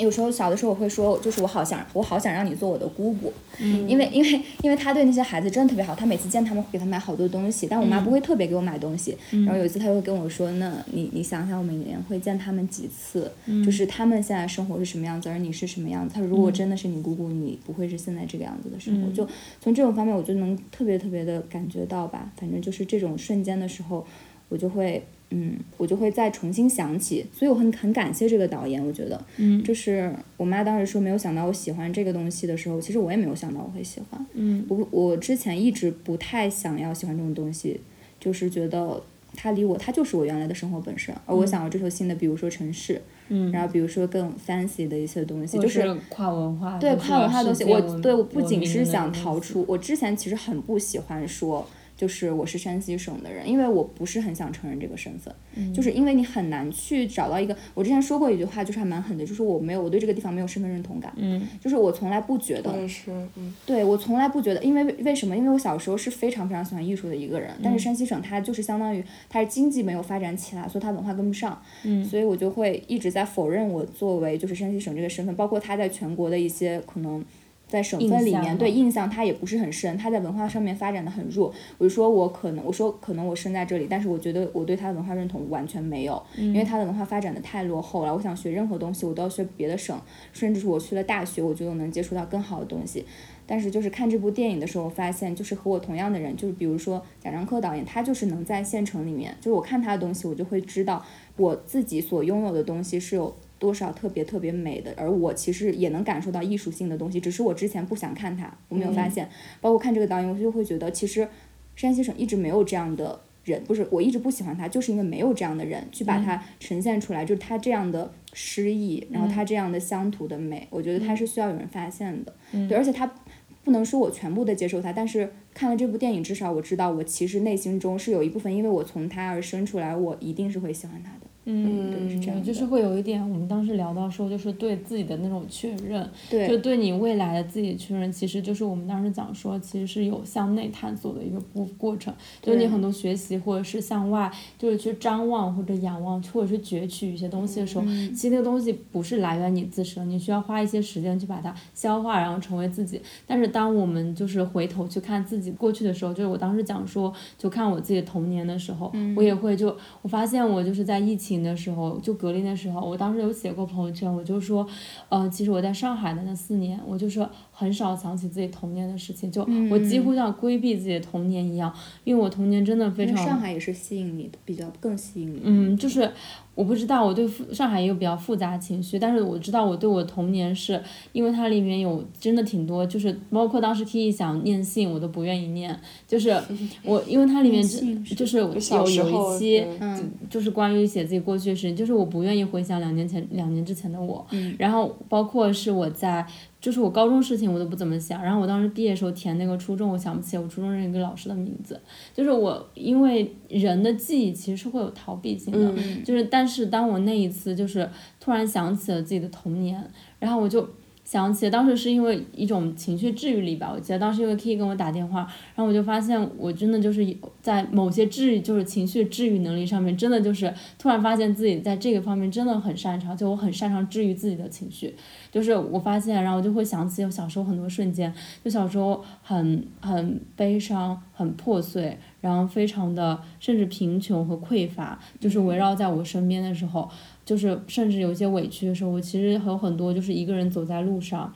有时候小的时候我会说，就是我好想我好想让你做我的姑姑，因为因为因为他对那些孩子真的特别好，他每次见他们会给他买好多东西，但我妈不会特别给我买东西。然后有一次他会跟我说，那你你想想我每年会见他们几次，就是他们现在生活是什么样子，而你是什么样子。他说如果真的是你姑姑，你不会是现在这个样子的生活。就从这种方面，我就能特别特别的感觉到吧，反正就是这种瞬间的时候，我就会。嗯，我就会再重新想起，所以我很很感谢这个导演。我觉得，嗯，就是我妈当时说没有想到我喜欢这个东西的时候，其实我也没有想到我会喜欢。嗯，我我之前一直不太想要喜欢这种东西，就是觉得它离我，它就是我原来的生活本身。而我想要追求新的，比如说城市，嗯，然后比如说更 fancy 的一些东西，就是跨文化，对跨文化的东西。我对我不仅是想逃出，我之前其实很不喜欢说。就是我是山西省的人，因为我不是很想承认这个身份，就是因为你很难去找到一个。我之前说过一句话，就是还蛮狠的，就是我没有我对这个地方没有身份认同感，嗯，就是我从来不觉得，是，嗯，对我从来不觉得，因为为什么？因为我小时候是非常非常喜欢艺术的一个人，但是山西省它就是相当于它是经济没有发展起来，所以它文化跟不上，嗯，所以我就会一直在否认我作为就是山西省这个身份，包括它在全国的一些可能。在省份里面，对印象他也不是很深，他在文化上面发展的很弱。我就说我可能，我说可能我生在这里，但是我觉得我对他的文化认同完全没有，因为他的文化发展的太落后了。我想学任何东西，我都要学别的省，甚至是我去了大学，我觉得我能接触到更好的东西。但是就是看这部电影的时候，我发现就是和我同样的人，就是比如说贾樟柯导演，他就是能在县城里面，就是我看他的东西，我就会知道我自己所拥有的东西是有。多少特别特别美的，而我其实也能感受到艺术性的东西，只是我之前不想看它，我没有发现。包括看这个导演，我就会觉得，其实山西省一直没有这样的人，不是我一直不喜欢他，就是因为没有这样的人去把它呈现出来，就是他这样的诗意，然后他这样的乡土的美，我觉得他是需要有人发现的。对，而且他不能说我全部的接受他，但是看了这部电影，至少我知道我其实内心中是有一部分，因为我从他而生出来，我一定是会喜欢他的。嗯，是这样就是会有一点，我们当时聊到说，就是对自己的那种确认，对，就对你未来的自己确认，其实就是我们当时讲说，其实是有向内探索的一个过过程，就是你很多学习或者是向外，就是去张望或者仰望，或者是攫取一些东西的时候，其实那个东西不是来源你自身，你需要花一些时间去把它消化，然后成为自己。但是当我们就是回头去看自己过去的时候，就是我当时讲说，就看我自己童年的时候，我也会就我发现我就是在疫情。的时候，就隔离的时候，我当时有写过朋友圈，我就说，呃，其实我在上海的那四年，我就是很少想起自己童年的事情，就我几乎像规避自己的童年一样，因为我童年真的非常。上海也是吸引你的，比较更吸引你。嗯，就是。我不知道，我对上海也有比较复杂情绪，但是我知道我对我童年是因为它里面有真的挺多，就是包括当时 Kiki 想念信，我都不愿意念，就是我因为它里面就是有有一期，就是关于写自己过去的事情，就是我不愿意回想两年前两年之前的我，然后包括是我在。就是我高中事情我都不怎么想，然后我当时毕业时候填那个初中，我想不起我初中认一个老师的名字。就是我因为人的记忆其实是会有逃避性的，就是但是当我那一次就是突然想起了自己的童年，然后我就。想起当时是因为一种情绪治愈力吧，我记得当时因为 K 跟我打电话，然后我就发现我真的就是在某些治愈，就是情绪治愈能力上面，真的就是突然发现自己在这个方面真的很擅长，就我很擅长治愈自己的情绪，就是我发现，然后我就会想起小时候很多瞬间，就小时候很很悲伤、很破碎，然后非常的甚至贫穷和匮乏，就是围绕在我身边的时候。就是甚至有些委屈的时候，我其实有很多就是一个人走在路上。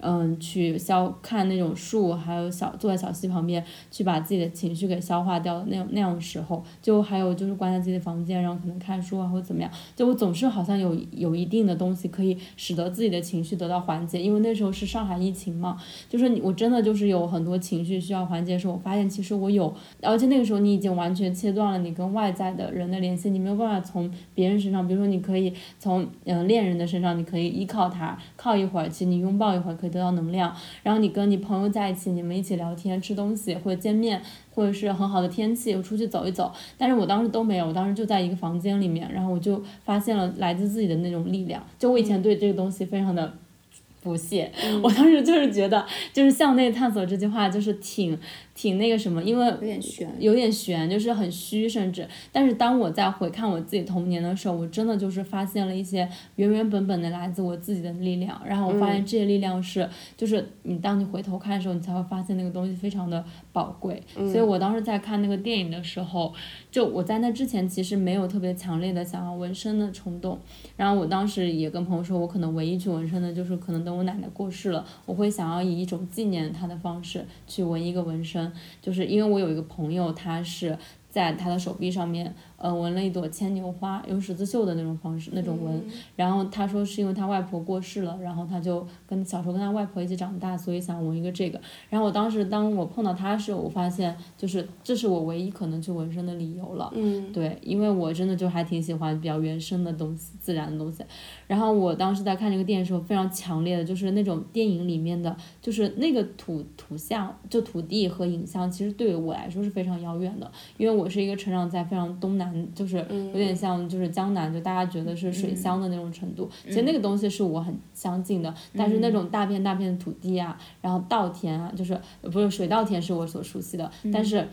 嗯，去消看那种树，还有小坐在小溪旁边，去把自己的情绪给消化掉的那种那样时候，就还有就是关在自己的房间，然后可能看书啊或者怎么样，就我总是好像有有一定的东西可以使得自己的情绪得到缓解，因为那时候是上海疫情嘛，就是你我真的就是有很多情绪需要缓解的时候，我发现其实我有，而且那个时候你已经完全切断了你跟外在的人的联系，你没有办法从别人身上，比如说你可以从嗯恋人的身上，你可以依靠他靠一会儿，其实你拥抱一会儿可。得到能量，然后你跟你朋友在一起，你们一起聊天、吃东西，或者见面，或者是很好的天气，我出去走一走。但是我当时都没有，我当时就在一个房间里面，然后我就发现了来自自己的那种力量。就我以前对这个东西非常的不屑，我当时就是觉得，就是向内探索这句话就是挺。挺那个什么，因为有点悬，有点悬，就是很虚，甚至。但是当我在回看我自己童年的时候，我真的就是发现了一些原原本本的来自我自己的力量。然后我发现这些力量是，就是你当你回头看的时候，你才会发现那个东西非常的宝贵。所以我当时在看那个电影的时候，就我在那之前其实没有特别强烈的想要纹身的冲动。然后我当时也跟朋友说，我可能唯一去纹身的就是可能等我奶奶过世了，我会想要以一种纪念她的方式去纹一个纹身。就是因为我有一个朋友，他是在他的手臂上面呃纹了一朵牵牛花，用十字绣的那种方式那种纹。然后他说是因为他外婆过世了，然后他就跟小时候跟他外婆一起长大，所以想纹一个这个。然后我当时当我碰到他的时候，我发现就是这是我唯一可能去纹身的理由了。嗯，对，因为我真的就还挺喜欢比较原生的东西、自然的东西。然后我当时在看这个电影的时候，非常强烈的就是那种电影里面的，就是那个土土像，就土地和影像，其实对于我来说是非常遥远的，因为我是一个成长在非常东南，就是有点像就是江南，就大家觉得是水乡的那种程度。其实那个东西是我很相近的，但是那种大片大片的土地啊，然后稻田啊，就是不是水稻田是我所熟悉的，但是。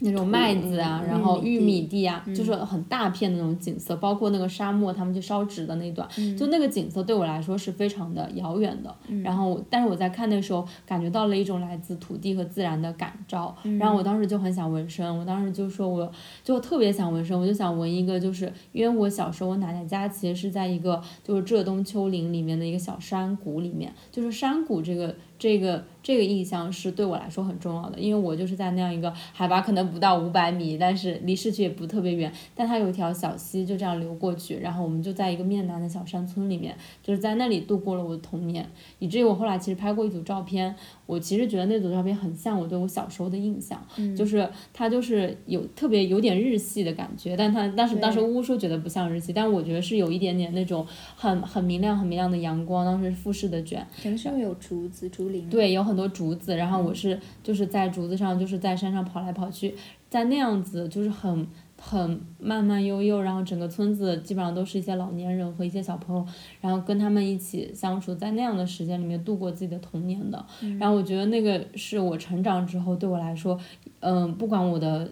那种麦子啊，然后玉米地啊，就是很大片的那种景色，包括那个沙漠，他们去烧纸的那段，就那个景色对我来说是非常的遥远的。然后，但是我在看的时候，感觉到了一种来自土地和自然的感召。然后我当时就很想纹身，我当时就说，我就特别想纹身，我就想纹一个，就是因为我小时候我奶奶家其实是在一个就是浙东丘陵里面的一个小山谷里面，就是山谷这个。这个这个印象是对我来说很重要的，因为我就是在那样一个海拔可能不到五百米，但是离市区也不特别远，但它有一条小溪就这样流过去，然后我们就在一个面南的小山村里面，就是在那里度过了我的童年，以至于我后来其实拍过一组照片，我其实觉得那组照片很像我对我小时候的印象，就是它就是有特别有点日系的感觉，但它但是当时乌叔觉得不像日系，但我觉得是有一点点那种很很明亮很明亮的阳光，当时复式的卷，全是有竹子竹。对，有很多竹子，然后我是就是在竹子上，就是在山上跑来跑去，在那样子就是很很慢慢悠悠，然后整个村子基本上都是一些老年人和一些小朋友，然后跟他们一起相处，在那样的时间里面度过自己的童年的。然后我觉得那个是我成长之后对我来说，嗯，不管我的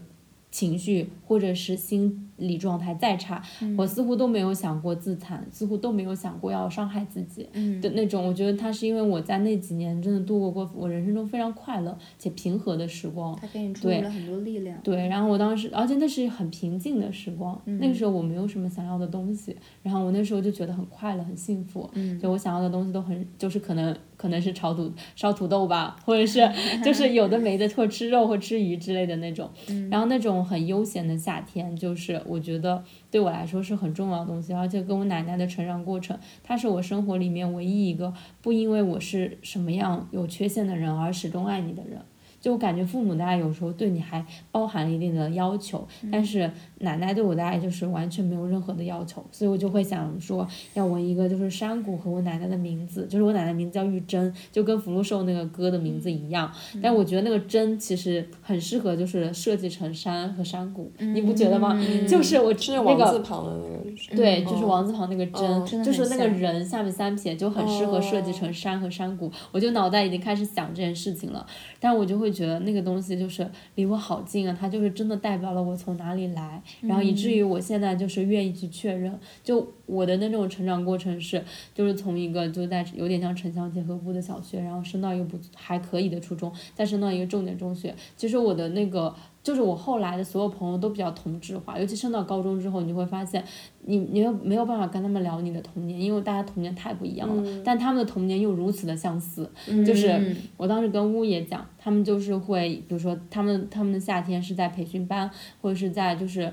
情绪或者是心。理状态再差，我似乎都没有想过自残，似乎都没有想过要伤害自己的那种。我觉得他是因为我在那几年真的度过过我人生中非常快乐且平和的时光，他给你注入了很多力量。对，然后我当时，而且那是很平静的时光，那个时候我没有什么想要的东西，然后我那时候就觉得很快乐很幸福，就我想要的东西都很，就是可能可能是炒土烧土豆吧，或者是 就是有的没的，或吃肉或吃鱼之类的那种，然后那种很悠闲的夏天就是。我觉得对我来说是很重要的东西，而且跟我奶奶的成长过程，她是我生活里面唯一一个不因为我是什么样有缺陷的人而始终爱你的人。就感觉父母的爱有时候对你还包含了一定的要求，但是奶奶对我的爱就是完全没有任何的要求，所以我就会想说要纹一个就是山谷和我奶奶的名字，就是我奶奶名字叫玉珍，就跟福禄寿那个歌的名字一样。但我觉得那个珍其实很适合就是设计成山和山谷，你不觉得吗？就是我那个王字旁的那个，对，就是王字旁那个珍，就是那个人下面三撇就很适合设计成山和山谷。我就脑袋已经开始想这件事情了，但我就会。觉得那个东西就是离我好近啊，它就是真的代表了我从哪里来，然后以至于我现在就是愿意去确认，就我的那种成长过程是，就是从一个就在有点像城乡结合部的小学，然后升到一个不还可以的初中，再升到一个重点中学，其实我的那个。就是我后来的所有朋友都比较同质化，尤其升到高中之后，你就会发现，你你又没有办法跟他们聊你的童年，因为大家童年太不一样了，但他们的童年又如此的相似。就是我当时跟乌也讲，他们就是会，比如说他们他们的夏天是在培训班，或者是在就是。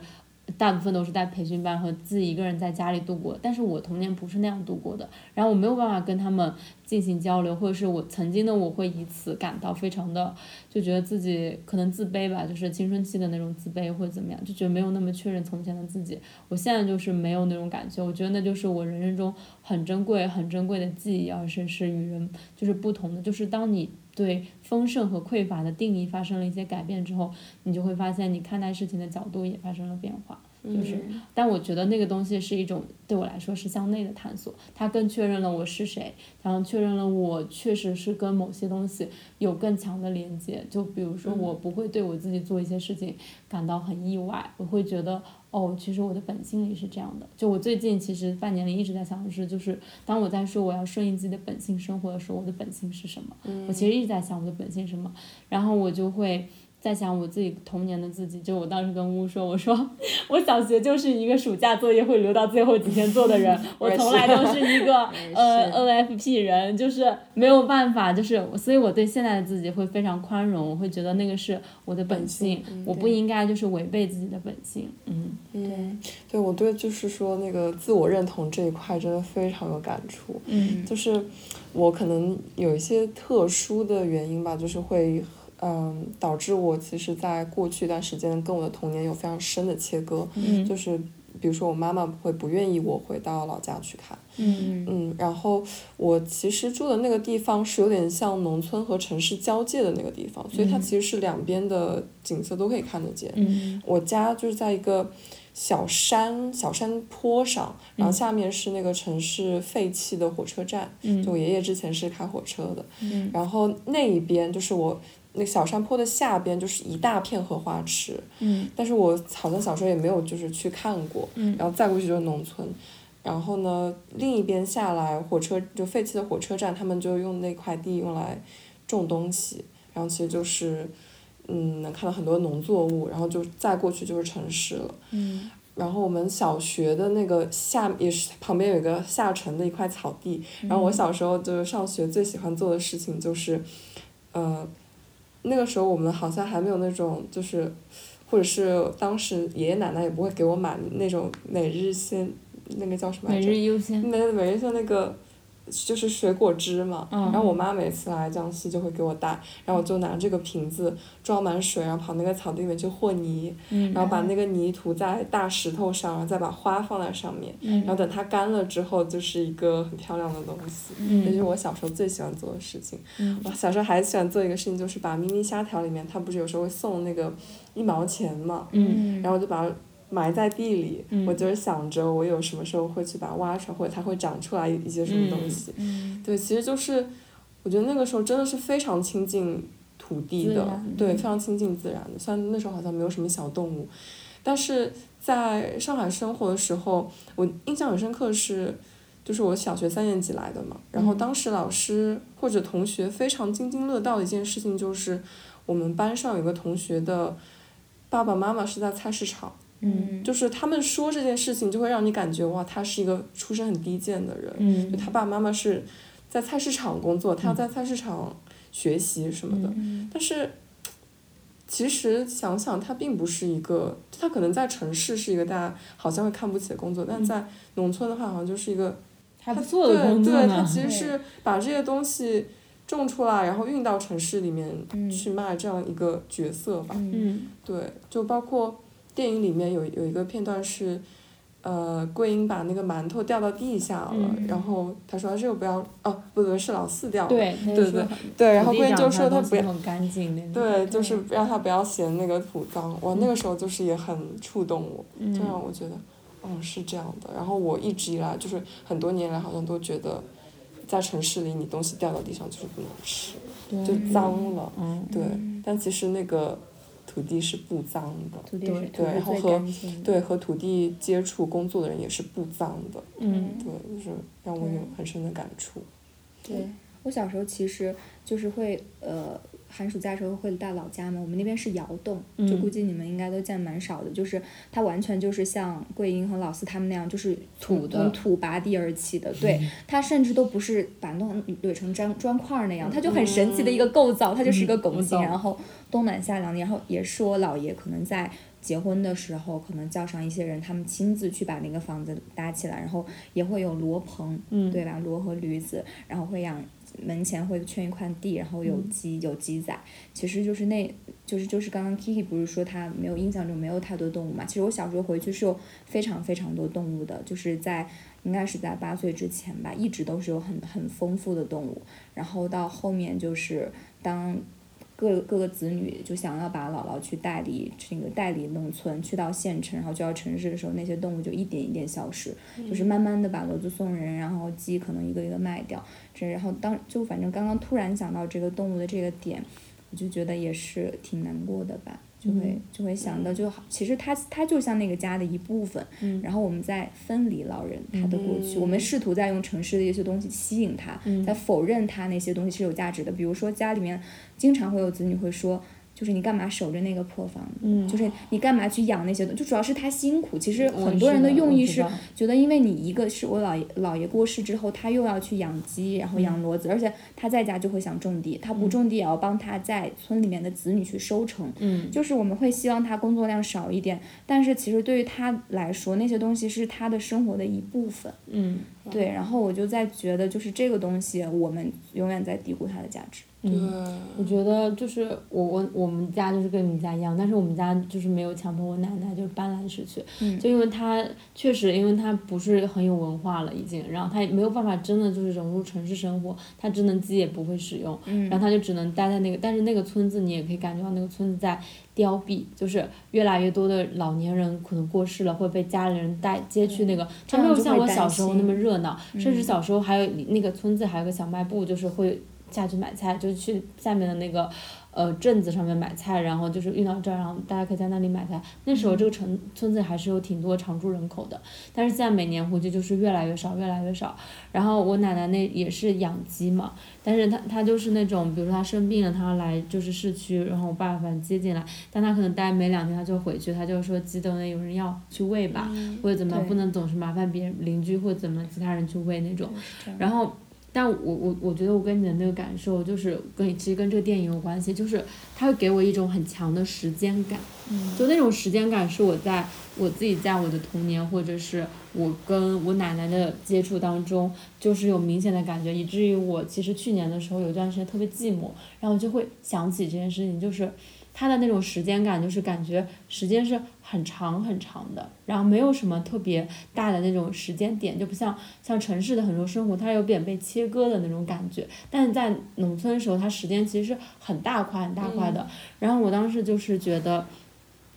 大部分都是在培训班和自己一个人在家里度过，但是我童年不是那样度过的，然后我没有办法跟他们进行交流，或者是我曾经的我会以此感到非常的，就觉得自己可能自卑吧，就是青春期的那种自卑或者怎么样，就觉得没有那么确认从前的自己。我现在就是没有那种感觉，我觉得那就是我人生中很珍贵、很珍贵的记忆，而且是与人就是不同的，就是当你。对丰盛和匮乏的定义发生了一些改变之后，你就会发现你看待事情的角度也发生了变化。就是，但我觉得那个东西是一种对我来说是向内的探索，它更确认了我是谁，然后确认了我确实是跟某些东西有更强的连接。就比如说，我不会对我自己做一些事情感到很意外，我会觉得。哦，其实我的本性里是这样的。就我最近其实半年里一直在想的是，就是当我在说我要顺应自己的本性生活的时候，我的本性是什么？我其实一直在想我的本性什么，然后我就会在想我自己童年的自己，就我当时跟乌说，我说我小学就是一个暑假作业会留到最后几天做的人，我从来都是一个 呃 NFP 人，就是没有办法，就是所以我对现在的自己会非常宽容，我会觉得那个是我的本性，我不应该就是违背自己的本性，嗯，对，对我对就是说那个自我认同这一块真的非常有感触，嗯，就是我可能有一些特殊的原因吧，就是会。嗯，导致我其实，在过去一段时间跟我的童年有非常深的切割。嗯。就是比如说，我妈妈会不愿意我回到老家去看。嗯嗯。然后我其实住的那个地方是有点像农村和城市交界的那个地方，所以它其实是两边的景色都可以看得见。嗯。我家就是在一个小山小山坡上，然后下面是那个城市废弃的火车站。嗯。就我爷爷之前是开火车的。嗯。然后那一边就是我。那小山坡的下边就是一大片荷花池，嗯，但是我好像小时候也没有就是去看过，嗯，然后再过去就是农村，然后呢，另一边下来火车就废弃的火车站，他们就用那块地用来种东西，然后其实就是，嗯，能看到很多农作物，然后就再过去就是城市了，嗯，然后我们小学的那个下也是旁边有一个下沉的一块草地，然后我小时候就是上学最喜欢做的事情就是，呃。那个时候我们好像还没有那种，就是，或者是当时爷爷奶奶也不会给我买那种每日鲜，那个叫什么来着？每日优先。每每日先那个。就是水果汁嘛，然后我妈每次来江西就会给我带，然后我就拿这个瓶子装满水，然后跑那个草地里面去和泥，然后把那个泥涂在大石头上，然后再把花放在上面，然后等它干了之后就是一个很漂亮的东西，这是我小时候最喜欢做的事情。我小时候还喜欢做一个事情，就是把咪咪虾条里面，它不是有时候会送那个一毛钱嘛，然后我就把它。埋在地里，我就是想着我有什么时候会去把它挖出来，或者它会长出来一些什么东西。对，其实就是，我觉得那个时候真的是非常亲近土地的，对，非常亲近自然的。虽然那时候好像没有什么小动物，但是在上海生活的时候，我印象很深刻是，就是我小学三年级来的嘛，然后当时老师或者同学非常津津乐道的一件事情就是，我们班上有个同学的爸爸妈妈是在菜市场。嗯，就是他们说这件事情，就会让你感觉哇，他是一个出身很低贱的人。嗯，他爸爸妈妈是在菜市场工作，他要在菜市场学习什么的。嗯。但是，其实想想，他并不是一个，他可能在城市是一个大家好像会看不起的工作，但在农村的话，好像就是一个还不错的工作对对，他其实是把这些东西种出来，然后运到城市里面去卖，这样一个角色吧。嗯。对，就包括。电影里面有有一个片段是，呃，桂英把那个馒头掉到地下了，然后他说这个不要，哦，不对，是老四掉了，对对对，对，然后桂英就说他不要，对，就是让他不要嫌那个土脏，我，那个时候就是也很触动我，就让我觉得，嗯，是这样的。然后我一直以来就是很多年来好像都觉得，在城市里你东西掉到地上就是不能吃，就脏了，对，但其实那个。土地是不脏的，对对，然后和对和土地接触工作的人也是不脏的，嗯，对，就是让我有很深的感触。对我小时候其实就是会呃。寒暑假时候会到老家嘛，我们那边是窑洞，就估计你们应该都见蛮少的。就是它完全就是像桂英和老四他们那样，就是土从土拔地而起的。对，它甚至都不是把弄垒成砖砖块那样，它就很神奇的一个构造，它就是一个拱形，然后冬暖夏凉的。然后也是我姥爷可能在结婚的时候，可能叫上一些人，他们亲自去把那个房子搭起来，然后也会有罗棚，对吧？罗和驴子，然后会养。门前会圈一块地，然后有鸡有鸡仔，其实就是那，就是就是刚刚 Kiki 不是说他没有印象中没有太多动物嘛？其实我小时候回去是有非常非常多动物的，就是在应该是在八岁之前吧，一直都是有很很丰富的动物，然后到后面就是当。各各个子女就想要把姥姥去带离这个带离农村，去到县城，然后就要城市的时候，那些动物就一点一点消失，就是慢慢的把骡子送人，然后鸡可能一个一个卖掉，这然后当就反正刚刚突然想到这个动物的这个点，我就觉得也是挺难过的吧。就会就会想到，就好，其实他他就像那个家的一部分，然后我们在分离老人他的过去，我们试图在用城市的一些东西吸引他，在否认他那些东西是有价值的，比如说家里面经常会有子女会说。就是你干嘛守着那个破房子？嗯就是你干嘛去养那些东西就主要是他辛苦。其实很多人的用意是觉得，因为你一个是我姥爷姥爷过世之后，他又要去养鸡，然后嗯养骡子，而且他在家就会想种地，他不种地也要帮他在村里面的子女去收成。嗯就是我们会希望他工作量少一点，但是其实对于他来说，那些东西是他的生活的一部分。嗯对，然后我就在觉得，就是这个东西，我们永远在低估它的价值。对，我觉得就是我我我们家就是跟你们家一样，但是我们家就是没有强迫我奶奶就是搬来市区，嗯。就因为她确实因为她不是很有文化了已经，然后她也没有办法真的就是融入城市生活，她智能机也不会使用，嗯然后她就只能待在那个，但是那个村子你也可以感觉到那个村子在凋敝，就是越来越多的老年人可能过世了，会被家里人带接去那个，她没有像我小时候那么热闹，甚至小时候还有那个村子还有个小卖部，就是会下去买菜，就去下面的那个呃镇子上面买菜，然后就是运到这儿，然后大家可以在那里买菜。那时候这个城村子还是有挺多常住人口的，但是现在每年回去就是越来越少，越来越少。然后我奶奶那也是养鸡嘛，但是她她就是那种，比如说她生病了，她要来就是市区，然后我爸爸反正接进来，但她可能待没两天她就回去，她就说鸡等有人要去喂吧，或者怎么不能总是麻烦别人邻居或者怎么其他人去喂那种。然后，但我我我觉得我跟你的那个感受就是跟其实跟这个电影有关系，就是它会给我一种很强的时间感，嗯就那种时间感是我在我自己在我的童年或者是我跟我奶奶的接触当中，就是有明显的感觉，以至于我其实去年的时候有一段时间特别寂寞，然后就会想起这件事情，就是。它的那种时间感，就是感觉时间是很长很长的，然后没有什么特别大的那种时间点，就不像像城市的很多生活，它有点被切割的那种感觉。但是在农村的时候，它时间其实是很大块很大块的。然后我当时就是觉得，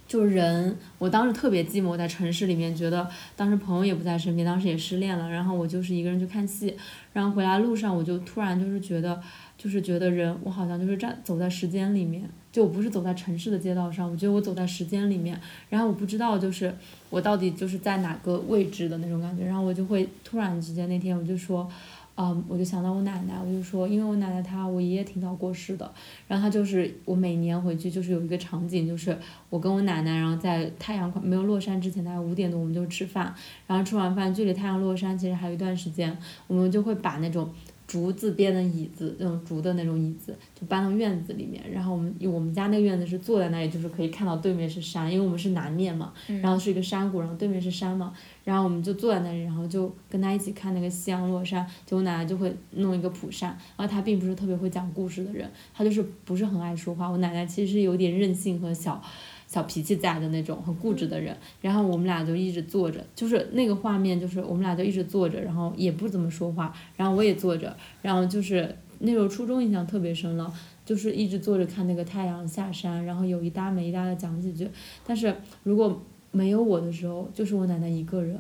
就人，我当时特别寂寞，在城市里面，觉得当时朋友也不在身边，当时也失恋了，然后我就是一个人去看戏，然后回来路上我就突然就是觉得，就是觉得人，我好像就是站走在时间里面，就我不是走在城市的街道上，我觉得我走在时间里面，然后我不知道就是我到底就是在哪个位置的那种感觉，然后我就会突然之间那天我就说。嗯，我就想到我奶奶，我就说，因为我奶奶她我爷爷挺早过世的，然后她就是我每年回去就是有一个场景，就是我跟我奶奶，然后在太阳快没有落山之前，大概五点多我们就吃饭，然后吃完饭距离太阳落山其实还有一段时间，我们就会把那种竹子编的椅子，那种竹的那种椅子，就搬到院子里面，然后我们我们家那个院子是坐在那里，就是可以看到对面是山，因为我们是南面嘛，然后是一个山谷，然后对面是山嘛，然后我们就坐在那里，然后就跟他一起看那个夕阳落山，就我奶奶就会弄一个蒲扇，然后她并不是特别会讲故事的人，她就是不是很爱说话，我奶奶其实有点任性和小。小脾气在的那种很固执的人，然后我们俩就一直坐着，就是那个画面，就是我们俩就一直坐着，然后也不怎么说话，然后我也坐着，然后就是那时候初中印象特别深了，就是一直坐着看那个太阳下山，然后有一搭没一搭的讲几句，但是如果没有我的时候，就是我奶奶一个人。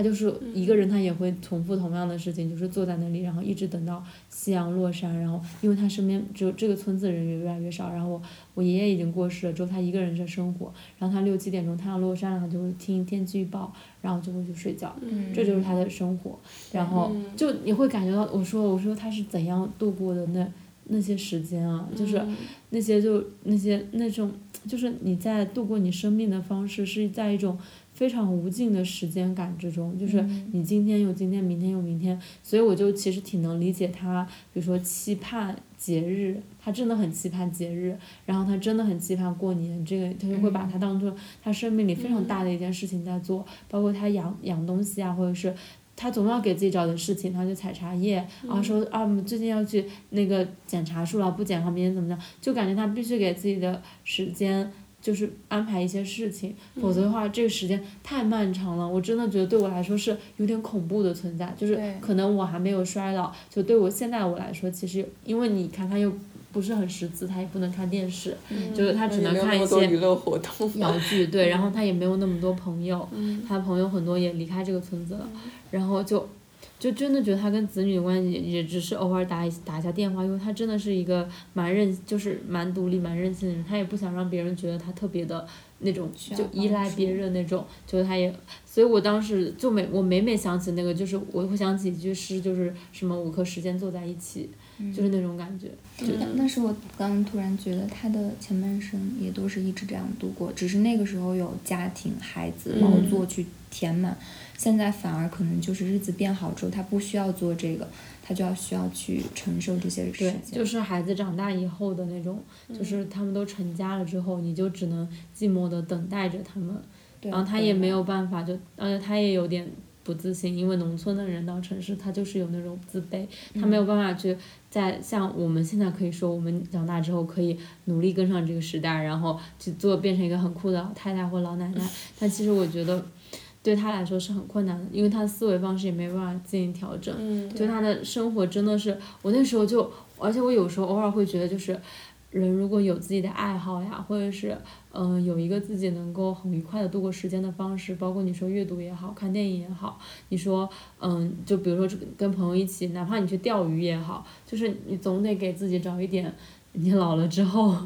她就是一个人，他也会重复同样的事情，就是坐在那里，然后一直等到夕阳落山。然后，因为他身边只有这个村子的人也越来越少，然后我我爷爷已经过世了，只有他一个人在生活。然后他六七点钟太阳落山了，他就会听天气预报，然后就会去睡觉。嗯这就是他的生活。然后嗯就你会感觉到，我说我说他是怎样度过的那那些时间啊，就是嗯那些就那些那种，就是你在度过你生命的方式是在一种非常无尽的时间感之中，就是你今天有今天，明天有明天，所以我就其实挺能理解他，比如说期盼节日，他真的很期盼节日，然后他真的很期盼过年，这个他就会把它当做他生命里非常大的一件事情在做，包括他养养东西啊，或者是。他总要给自己找点事情，他就采茶叶，然后说啊，我们最近要去那个捡茶树了，不检查明天怎么样？就感觉他必须给自己的时间就是安排一些事情，否则的话，这个时间太漫长了。我真的觉得对我来说是有点恐怖的存在，就是可能我还没有衰老，就对我现在我来说，其实因为你看他又不是很识字，他也不能看电视，就是他只能看一些娱乐活动。摇 剧，对，然后他也没有那么多朋友，嗯他的朋友很多也离开这个村子了，然后就就真的觉得他跟子女的关系也也只是偶尔打一打一下电话，因为他真的是一个蛮任，就是蛮独立、蛮任性的人，他也不想让别人觉得他特别的那种就依赖别人那种，就他也，所以我当时就每我每每想起那个，就是我会想起一句诗，就是什么五颗时间坐在一起，就是那种感觉。就但但是我刚刚突然觉得他的前半生也都是一直这样度过，只是那个时候有家庭、孩子、劳作去填满，现在反而可能就是日子变好之后，他不需要做这个，他就要需要去承受这些时对。，就是孩子长大以后的那种，就是他们都成家了之后，你就只能寂寞的等待着他们，对然后他也没有办法就，而且他也有点不自信，因为农村的人到城市，他就是有那种自卑，他没有办法去在像我们现在可以说，我们长大之后可以努力跟上这个时代，然后去做变成一个很酷的老太太或老奶奶，但其实我觉得。对他来说是很困难的，因为他的思维方式也没办法进行调整。嗯就他的生活真的是，我那时候就，而且我有时候偶尔会觉得，就是人如果有自己的爱好呀，或者是嗯、呃有一个自己能够很愉快的度过时间的方式，包括你说阅读也好看电影也好，你说嗯，就比如说跟朋友一起，哪怕你去钓鱼也好，就是你总得给自己找一点。你老了之后，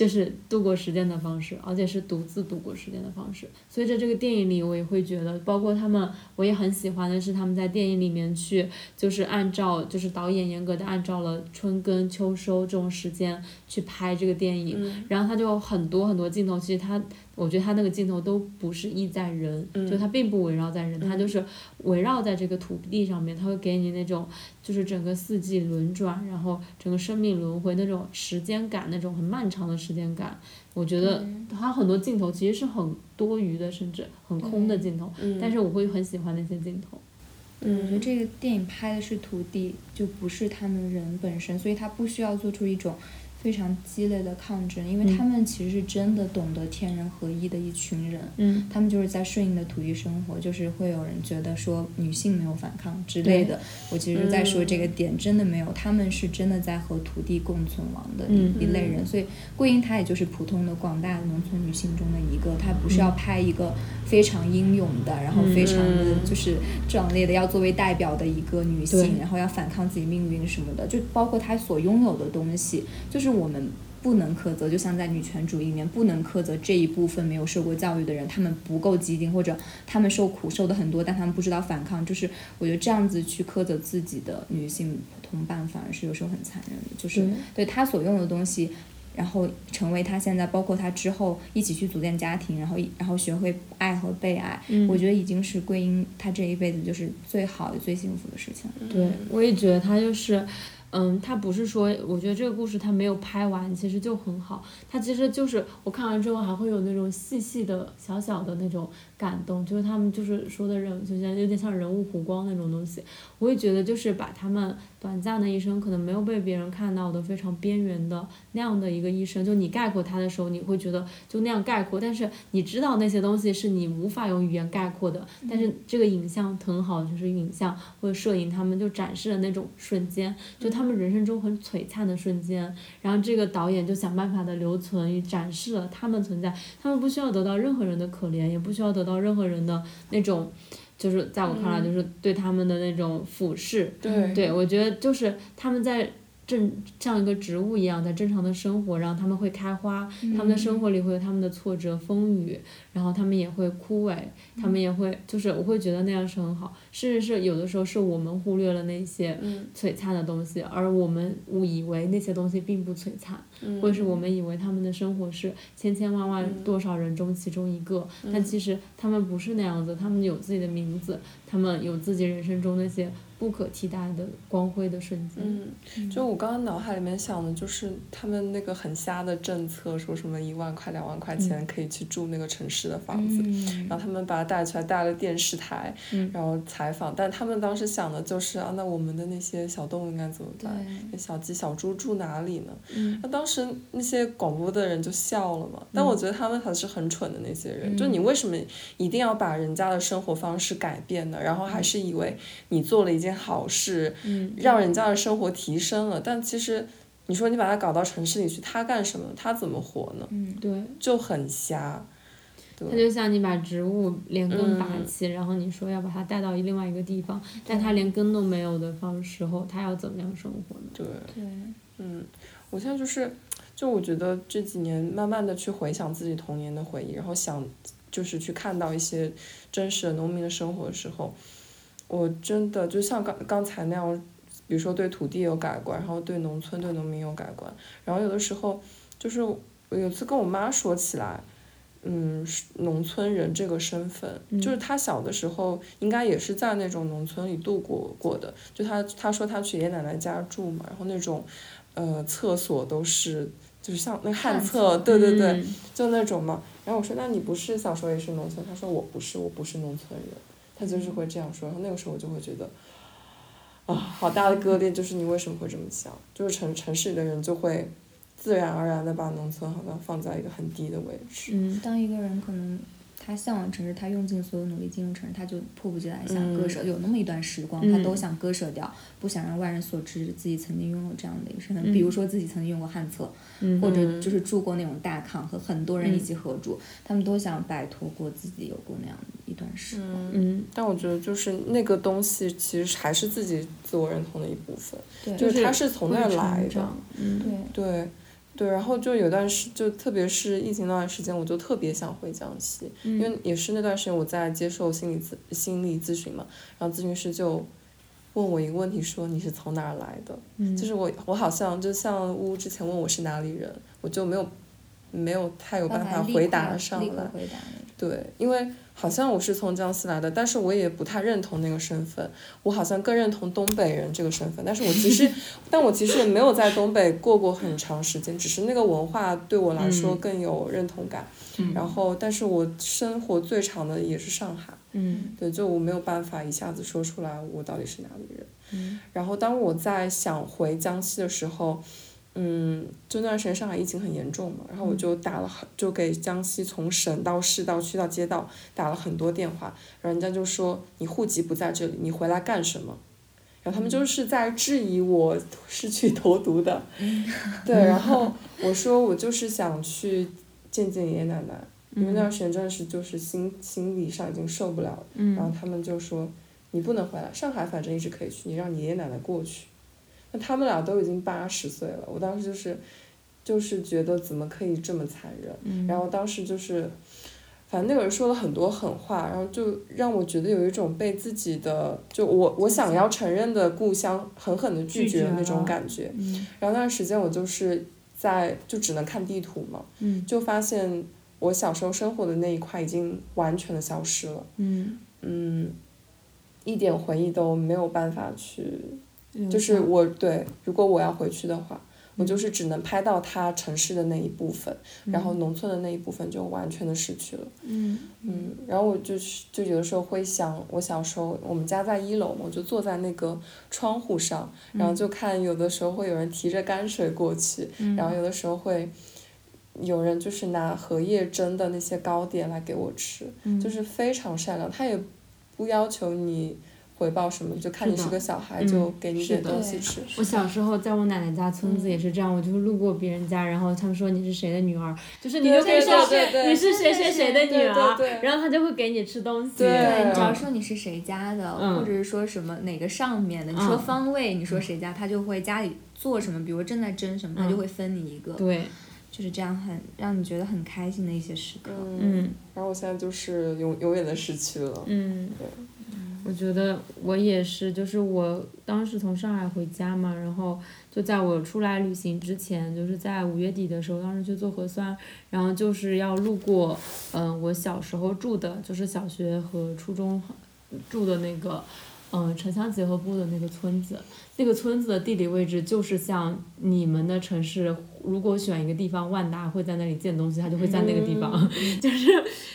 就是度过时间的方式，而且是独自度过时间的方式。所以在这个电影里，我也会觉得，包括他们，我也很喜欢的是他们在电影里面去，就是按照就是导演严格的按照了春耕秋收这种时间去拍这个电影，嗯然后他就有很多很多镜头，其实他。我觉得他那个镜头都不是意在人，嗯就他并不围绕在人，他就是围绕在这个土地上面，他会给你那种就是整个四季轮转，然后整个生命轮回那种时间感，那种很漫长的时间感。我觉得他很多镜头其实是很多余的，甚至很空的镜头，嗯但是我会很喜欢那些镜头。对，我觉得这个电影拍的是土地，就不是他们人本身，所以他不需要做出一种非常激烈的抗争，因为嗯。他们其实是真的懂得天人合一的一群人。嗯，他们就是在顺应的土地生活，就是会有人觉得说女性没有反抗之类的。我其实是在说这个点，真的没有，他们是真的在和土地共存亡的一、嗯一类人。所以桂英她也就是普通的广大的农村女性中的一个，她不是要拍一个非常英勇的，然后非常的嗯。就是壮烈的要作为代表的一个女性，然后要反抗自己命运什么的，就包括她所拥有的东西，就是我们。不能苛责，就像在女权主义里面，不能苛责这一部分没有受过教育的人，他们不够激进，或者他们受苦受的很多，但他们不知道反抗。就是我觉得这样子去苛责自己的女性同伴，反而是有时候很残忍的。就是对他所用的东西，然后成为他现在，包括他之后一起去组建家庭，然后一然后学会爱和被爱，嗯我觉得已经是桂英她这一辈子就是最好的、最幸福的事情了。对，我也觉得他就是，嗯，他不是说，我觉得这个故事他没有拍完，其实就很好。他其实就是我看完之后还会有那种细细的、小小的那种感动，就是他们就是说的人，就像有点像人物弧光那种东西。我也觉得就是把他们短暂的一生，可能没有被别人看到的非常边缘的那样的一个一生，就你概括他的时候，你会觉得就那样概括，但是你知道那些东西是你无法用语言概括的，但是这个影像很好，就是影像或者摄影，他们就展示的那种瞬间，就他们人生中很璀璨的瞬间，然后这个导演就想办法的留存与展示了他们存在，他们不需要得到任何人的可怜，也不需要得到任何人的那种。就是在我看来，就是对他们的那种俯视，对对，我觉得就是他们在正像一个植物一样在正常的生活，然后他们会开花，他们的生活里会有他们的挫折风雨，然后他们也会枯萎，他们也会就是我会觉得那样是很好，甚至是有的时候是我们忽略了那些嗯。璀璨的东西，而我们误以为那些东西并不璀璨，嗯或者是我们以为他们的生活是千千万万多少人中其中一个，但其实他们不是那样子，他们有自己的名字，他们有自己人生中那些不可替代的光辉的瞬间。嗯，就我刚刚脑海里面想的就是他们那个很瞎的政策，说什么一万块、两万块钱可以去住那个城市的房子，嗯。然后他们把它带出来，带了电视台，嗯。然后采访，但他们当时想的就是啊，那我们的那些小动物应该怎么办？那小鸡、小猪住哪里呢？嗯？那当时那些广播的人就笑了嘛，但我觉得他们才是很蠢的那些人，就你为什么一定要把人家的生活方式改变呢？然后还是以为你做了一件好事，嗯让人家的生活提升了，但其实你说你把他搞到城市里去，他干什么？他怎么活呢？嗯，对，就很瞎。它就像你把植物连根拔嗯起，然后你说要把它带到另外一个地方，但它连根都没有的方时候，它要怎么样生活呢？对，对，嗯，我现在就是就我觉得这几年慢慢的去回想自己童年的回忆，然后想就是去看到一些真实的农民的生活的时候，我真的就像刚刚才那样，比如说对土地有改观，然后对农村对农民有改观，然后有的时候就是我有次跟我妈说起来。嗯，农村人这个身份，就是她小的时候应该也是在那种农村里度过过的。就她她说她去爷爷奶奶家住嘛，然后那种，呃，厕所都是就是像那旱厕，对对对，就那种嘛。然后我说那你不是小时候也是农村？他说我不是，我不是农村人。他就是会这样说。然后那个时候我就会觉得，啊，好大的割裂，就是你为什么会这么想？就是城城市里的人就会。自然而然的把农村好像放在一个很低的位置。嗯，当一个人可能他向往城市，他用尽所有努力进入城市，他就迫不及待想割舍。有那么一段时光，他都想割舍掉，不想让外人所知自己曾经拥有这样的一个身份。比如说自己曾经用过旱厕，或者就是住过那种大炕，和很多人一起合住，他们都想摆脱过自己有过那样一段时光。嗯，但我觉得就是那个东西其实还是自己自我认同的一部分，就是他是从那儿来的。嗯，对对。对，然后就有段时，就特别是疫情那段时间，我就特别想回江西，因为也是那段时间我在接受心理咨心理咨询嘛，然后咨询师就问我一个问题，说你是从哪儿来的？就是我我好像就像乌之前问我是哪里人，我就没有没有太有办法回答上来，对，因为。好像我是从江西来的，但是我也不太认同那个身份。我好像更认同东北人这个身份，但是我其实，但我其实也没有在东北过过很长时间，只是那个文化对我来说更有认同感。然后，但是我生活最长的也是上海。嗯。对，就我没有办法一下子说出来我到底是哪里人。嗯。然后，当我在想回江西的时候。嗯，就那段时间上海疫情很严重嘛，然后我就打了很，就给江西从省到市到区到街道打了很多电话，然后人家就说你户籍不在这里，你回来干什么？然后他们就是在质疑我是去投毒的，对，然后我说我就是想去见见爷爷奶奶，因为那段时间真的是就是心心理上已经受不了了，然后他们就说你不能回来，上海反正一直可以去，你让你爷爷奶奶过去。那他们俩都已经八十岁了，我当时就是，就是觉得怎么可以这么残忍？然后当时就是，反正那个人说了很多狠话，然后就让我觉得有一种被自己的就我我想要承认的故乡狠狠的拒绝那种感觉。然后那段时间我就是在就只能看地图嘛，就发现我小时候生活的那一块已经完全的消失了。嗯，一点回忆都没有办法去。就是我对，如果我要回去的话，我就是只能拍到他城市的那一部分，然后农村的那一部分就完全的失去了。嗯。嗯，然后我就是就有的时候会想，我小时候我们家在一楼嘛，我就坐在那个窗户上，然后就看有的时候会有人提着泔水过去，然后有的时候会有人就是拿荷叶蒸的那些糕点来给我吃，就是非常善良，他也不要求你。回报什么？就看你是个小孩，就给你点东西吃。我小时候在我奶奶家村子也是这样，我就路过别人家，然后他们说你是谁的女儿，就是你就可以说你是谁谁谁的女儿，然后他就会给你吃东西。对，你只要说你是谁家的，或者是说什么哪个上面的，你说方位，你说谁家，他就会家里做什么，比如正在蒸什么，他就会分你一个。对，就是这样，很让你觉得很开心的一些时刻。嗯，然后我现在就是永永远的失去了。嗯，对。我觉得我也是，就是我当时从上海回家嘛，然后就在我出来旅行之前，就是在五月底的时候，当时去做核酸，然后就是要路过，嗯，我小时候住的，就是小学和初中住的那个。嗯，城乡结合部的那个村子，那个村子的地理位置就是像你们的城市，如果选一个地方，万达会在那里建东西，它就会在那个地方，就是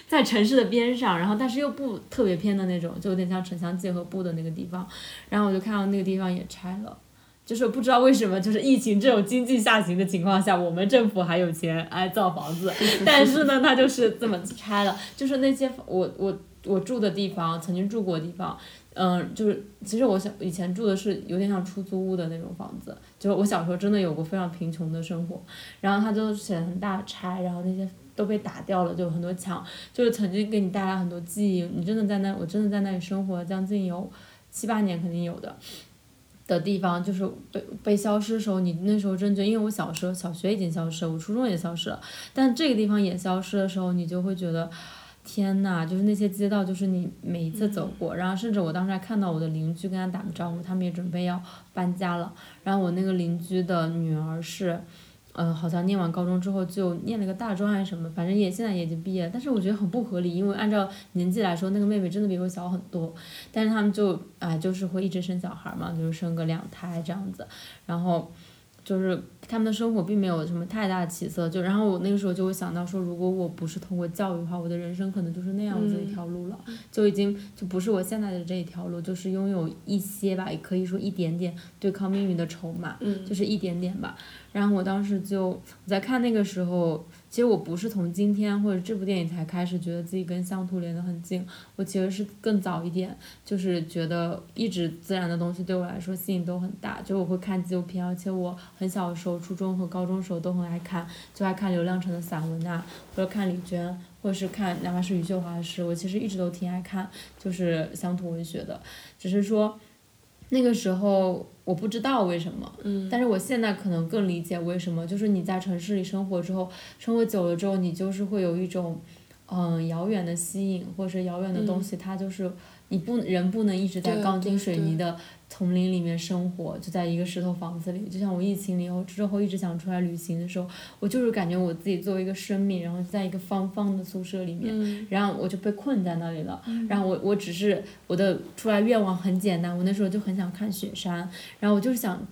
在城市的边上，然后但是又不特别偏的那种，就有点像城乡结合部的那个地方。然后我就看到那个地方也拆了，就是不知道为什么，就是疫情这种经济下行的情况下，我们政府还有钱哎造房子，但是呢，它就是这么拆了，就是那些我我我住的地方，曾经住过的地方。嗯，就是其实我想以前住的是有点像出租屋的那种房子，就是我小时候真的有过非常贫穷的生活，然后它就显得很大拆，然后那些都被打掉了，就很多墙，就是曾经给你带来很多记忆，你真的在那，我真的在那里生活将近有七八年肯定有的，的地方，就是被被消失的时候，你那时候真觉得，因为我小时候小学已经消失了，我初中也消失了，但这个地方也消失的时候，你就会觉得。天呐，就是那些街道，就是你每一次走过，然后甚至我当时还看到我的邻居跟他打个招呼，他们也准备要搬家了。然后我那个邻居的女儿是，嗯，好像念完高中之后就念了个大专还是什么，反正也现在也已经毕业了。但是我觉得很不合理，因为按照年纪来说，那个妹妹真的比我小很多。但是他们就哎，就是会一直生小孩嘛，就是生个两胎这样子，然后。就是他们的生活并没有什么太大的起色，就然后我那个时候就会想到说，如果我不是通过教育的话，我的人生可能就是那样子一条路了，就已经就不是我现在的这一条路，就是拥有一些吧，也可以说一点点对抗命运的筹码，就是一点点吧。然后我当时就我在看那个时候。其实我不是从今天或者这部电影才开始觉得自己跟乡土连得很近，我其实是更早一点，就是觉得一直自然的东西对我来说吸引都很大，就我会看纪录片，而且我很小的时候，初中和高中时候都很爱看，就爱看刘亮程的散文呐，或者看李娟，或者是看哪怕是余秀华的诗，我其实一直都挺爱看，就是乡土文学的，只是说。那个时候我不知道为什么，但是我现在可能更理解为什么。就是你在城市里生活之后，生活久了之后，你就是会有一种，嗯，遥远的吸引，或者是遥远的东西，它就是你不人不能一直在钢筋水泥的。丛林里面生活，就在一个石头房子里，就像我疫情以后之后一直想出来旅行的时候，我就是感觉我自己作为一个生命，然后在一个方方的宿舍里面，然后我就被困在那里了。然后我我只是我的出来愿望很简单，我那时候就很想看雪山，然后我就是想。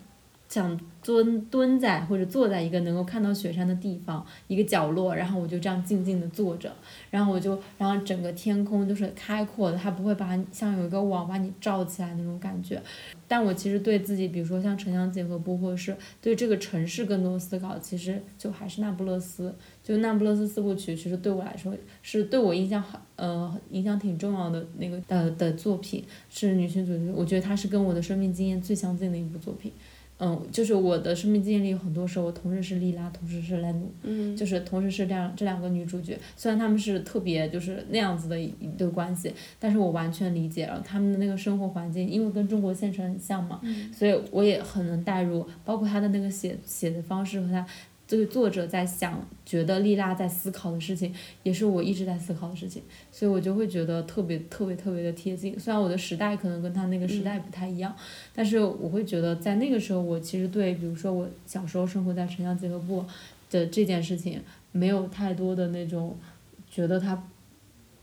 想蹲蹲在或者坐在一个能够看到雪山的地方，一个角落，然后我就这样静静的坐着，然后我就，然后整个天空都是开阔的，它不会把你像有一个网把你罩起来那种感觉。但我其实对自己，比如说像城乡结合部，或者是对这个城市更多思考，其实就还是那不勒斯，就那不勒斯四部曲，其实对我来说是对我印象很呃影响挺重要的那个呃的作品，是女性主义，我觉得它是跟我的生命经验最相近的一部作品。嗯，就是我的生命经历有很多时候，我同时是莉拉，同时是莱努，就是同时是这样这两个女主角。虽然她们是特别就是那样子的一对关系，但是我完全理解了她们的那个生活环境，因为跟中国现实很像嘛，所以我也很能代入，包括她的那个写写的方式和她。这个作者在想，觉得丽拉在思考的事情，也是我一直在思考的事情，所以我就会觉得特别特别特别的贴近。虽然我的时代可能跟他那个时代不太一样，但是我会觉得在那个时候，我其实对，比如说我小时候生活在城乡结合部的这件事情，没有太多的那种觉得他。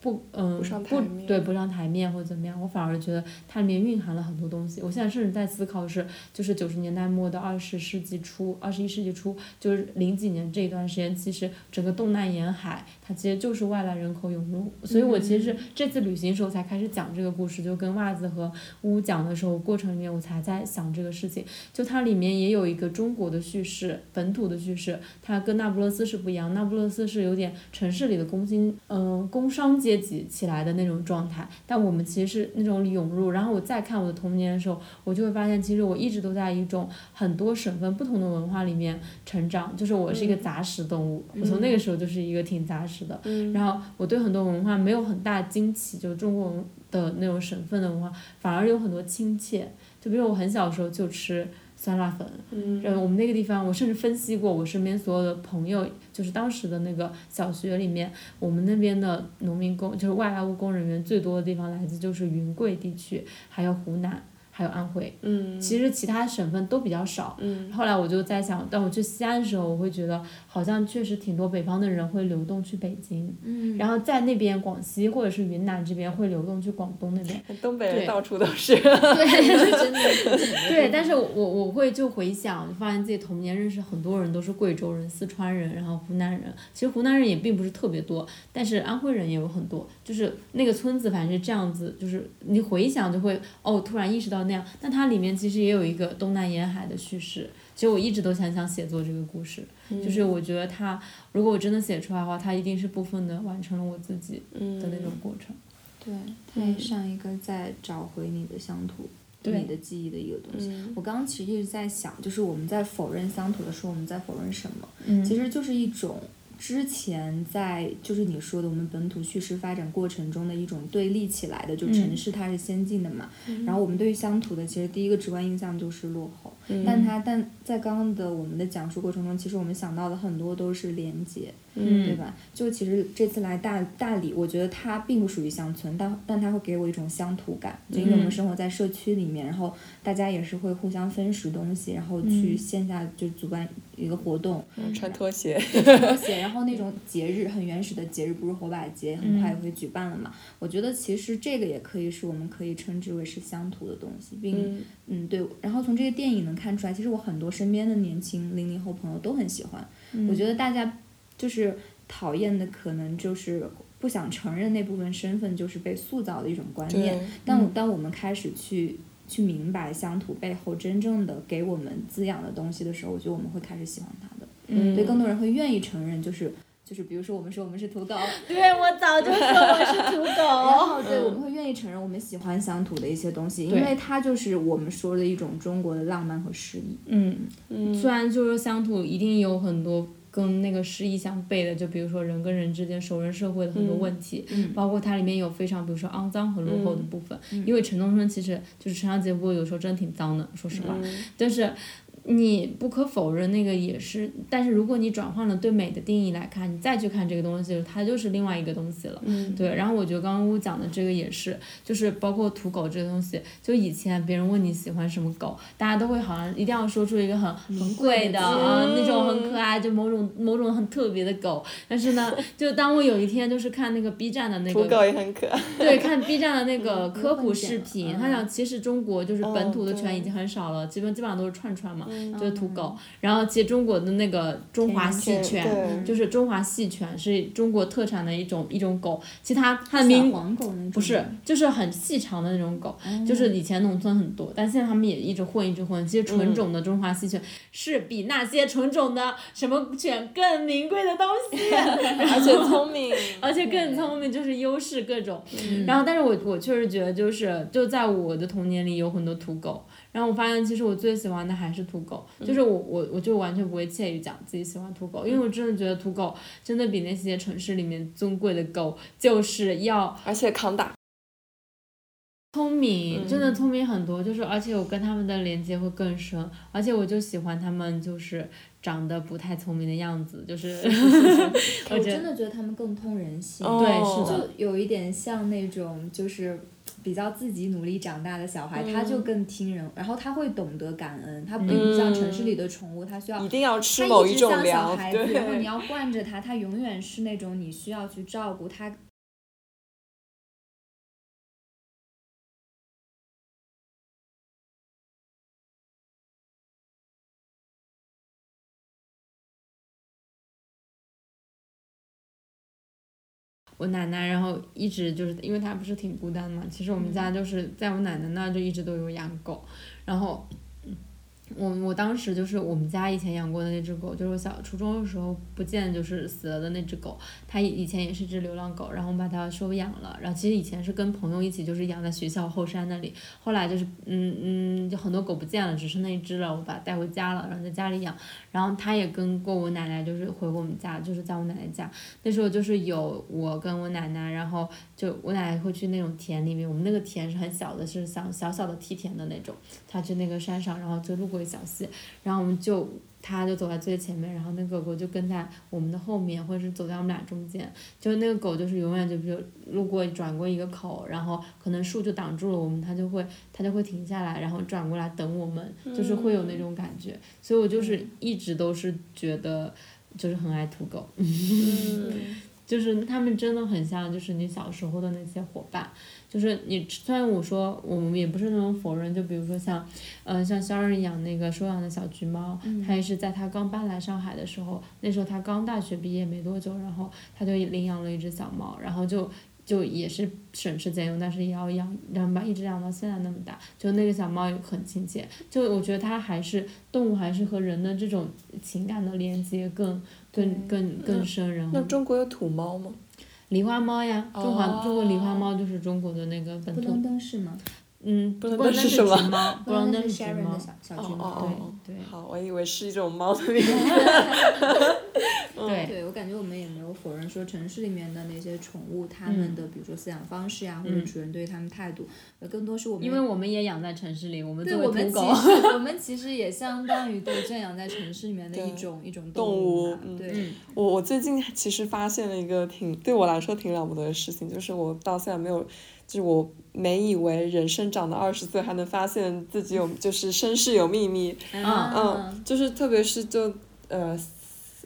不，嗯，不，对，不上台面或者怎么样，我反而觉得它里面蕴含了很多东西。我现在甚至在思考是，就是九十年代末到二十世纪初，二十一世纪初，就是零几年这一段时间，其实整个东南沿海，它其实就是外来人口涌入。所以我其实是这次旅行时候才开始讲这个故事，就跟袜子和乌讲的时候，过程里面我才在想这个事情。就它里面也有一个中国的叙事，本土的叙事，它跟那不勒斯是不一样。那不勒斯是有点城市里的工薪，嗯，工商阶。阶级起来的那种状态，但我们其实是那种涌入。然后我再看我的童年的时候，我就会发现，其实我一直都在一种很多省份不同的文化里面成长。就是我是一个杂食动物，我从那个时候就是一个挺杂食的。然后我对很多文化没有很大惊奇，就中国的那种省份的文化，反而有很多亲切。就比如我很小的时候就吃。酸辣粉，嗯，我们那个地方，我甚至分析过，我身边所有的朋友，就是当时的那个小学里面，我们那边的农民工，就是外来务工人员最多的地方，来自就是云贵地区，还有湖南。还有安徽，嗯，其实其他省份都比较少，嗯，后来我就在想，当我去西安的时候，我会觉得好像确实挺多北方的人会流动去北京，嗯，然后在那边广西或者是云南这边会流动去广东那边，东北人到处都是，对，真的，对，但是我我会就回想，就发现自己童年认识很多人都是贵州人、四川人，然后湖南人，其实湖南人也并不是特别多，但是安徽人也有很多，就是那个村子反正是这样子，就是你回想就会哦，突然意识到。那样，但它里面其实也有一个东南沿海的叙事。其实我一直都想想写作这个故事，就是我觉得它，如果我真的写出来的话，它一定是部分的完成了我自己的那种过程。对，它也像一个在找回你的乡土、你的记忆的一个东西。我刚刚其实一直在想，就是我们在否认乡土的时候，我们在否认什么？其实就是一种。之前在就是你说的我们本土叙事发展过程中的一种对立起来的，就城市它是先进的嘛，然后我们对于乡土的其实第一个直观印象就是落后，但它但在刚刚的我们的讲述过程中，其实我们想到的很多都是连接，对吧？就其实这次来大大理，我觉得它并不属于乡村，但但它会给我一种乡土感，就因为我们生活在社区里面，然后大家也是会互相分食东西，然后去线下就主办一个活动，穿拖鞋，拖鞋，然后那种节日很原始的节日，不是火把节，很快也会举办了嘛。我觉得其实这个也可以是我们可以称之为是乡土的东西，并嗯。对。然后从这个电影能看出来，其实我很多身边的年轻零零后朋友都很喜欢。我觉得大家就是讨厌的可能就是不想承认那部分身份就是被塑造的一种观念。但当我们开始去去明白乡土背后真正的给我们滋养的东西的时候，我觉得我们会开始喜欢它的。嗯，对，更多人会愿意承认，就是就是，比如说我们说我们是土狗，对我早就说我是土狗，然后对，我们会愿意承认我们喜欢乡土的一些东西，因为它就是我们说的一种中国的浪漫和诗意。嗯嗯，虽然就是乡土一定有很多跟那个诗意相悖的，就比如说人跟人之间熟人社会的很多问题，嗯，包括它里面有非常比如说肮脏和落后的部分，因为城中村其实就是城乡结合部有时候真的挺脏的，说实话，但是。你不可否认，那个也是。但是如果你转换了对美的定义来看，你再去看这个东西，它就是另外一个东西了。嗯，对。然后我觉得刚刚我讲的这个也是，就是包括土狗这个东西。就以前别人问你喜欢什么狗，大家都会好像一定要说出一个很很贵的啊，那种很可爱，就某种某种很特别的狗。但是呢，就当我有一天就是看那个 B 站的那个土狗也很可爱。对，看 B 站的那 个科普视频，他讲其实中国就是本土的犬已经很少了，基本基本上都是串串嘛。就是土狗，然后其实中国的那个中华细犬，就是中华细犬是中国特产的一种一种狗，其他它的名不是，就是很细长的那种狗，就是以前农村很多，但现在他们也一直混一直混。其实纯种的中华细犬是比那些纯种的什么犬更名贵的东西，而且聪明，而且更聪明，就是优势各种。然后，但是我我确实觉得，就是就在我的童年里有很多土狗。然后我发现，其实我最喜欢的还是土狗，就是我我我就完全不会介意讲自己喜欢土狗，因为我真的觉得土狗真的比那些城市里面尊贵的狗就是要而且抗打，聪明，真的聪明很多，就是而且我跟他们的连接会更深，而且我就喜欢他们就是长得不太聪明的样子，就是 我真的觉得他们更通人性，对，是的，就有一点像那种就是。比较自己努力长大的小孩，他就更听人，然后他会懂得感恩，他并不像城市里的宠物，他需要一定要吃某一种粮，然后你要惯着他，他永远是那种你需要去照顾他。我奶奶，然后一直就是因为她不是挺孤单嘛。其实我们家就是在我奶奶那就一直都有养狗，然后。我我当时就是我们家以前养过的那只狗，就是我小初中的时候不见就是死了的那只狗。它以前也是只流浪狗，然后我把它收养了。然后其实以前是跟朋友一起就是养在学校后山那里。后来就是嗯嗯，就很多狗不见了，只剩那一只了。我把它带回家了，然后在家里养。然后它也跟过我奶奶，就是回过我们家，就是在我奶奶家。那时候就是有我跟我奶奶，然后就我奶奶会去那种田里面，我们那个田是很小的，是像小小的梯田的那种。她去那个山上，然后就路过。小戏，然后我们就，他就走在最前面，然后那个狗就跟在我们的后面，或者是走在我们俩中间。就那个狗就是永远就比如路过转过一个口，然后可能树就挡住了我们，它就会它就会停下来，然后转过来等我们，就是会有那种感觉。所以我就是一直都是觉得就是很爱土狗，就是他们真的很像就是你小时候的那些伙伴。就是你，虽然我说我们也不是那种否认，就比如说像，嗯，像肖二养那个收养的小橘猫，他也是在他刚搬来上海的时候，那时候他刚大学毕业没多久，然后他就领养了一只小猫，然后就就也是省吃俭用，但是也要养，然后把一直养到现在那么大，就那个小猫也很亲切，就我觉得它还是动物还是和人的这种情感的连接更更更更深，然后那中国有土猫吗？狸花猫呀，中华中国狸花猫就是中国的那个本土。布隆登是吗？嗯，布隆登是什么？布隆登是橘猫。小小橘猫。对对。好，我以为是一种猫的名 字。对对我感觉我们也没有否认说城市里面的那些宠物，它们的比如说饲养方式呀，或者主人对它们态度，呃更多是我们因为我们也养在城市里，我们对作我们其为土狗，实我们其实也相当于对圈养在城市里面的一种一种动物对，嗯我我最近其实发现了一个挺对我来说挺了不得的事情，就是我到现在没有，就是我没以为人生长到二十岁还能发现自己有就是身世有秘密，嗯嗯，就是特别是就呃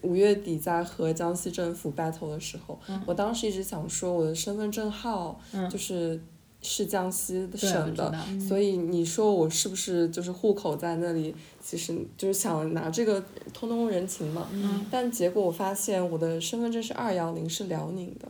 五月底在和江西政府 battle 的时候，嗯我当时一直想说我的身份证号就是是江西省的，所以你说我是不是就是户口在那里，其实就是想拿这个通通人情嘛。嗯但结果我发现我的身份证是二幺零，是辽宁的。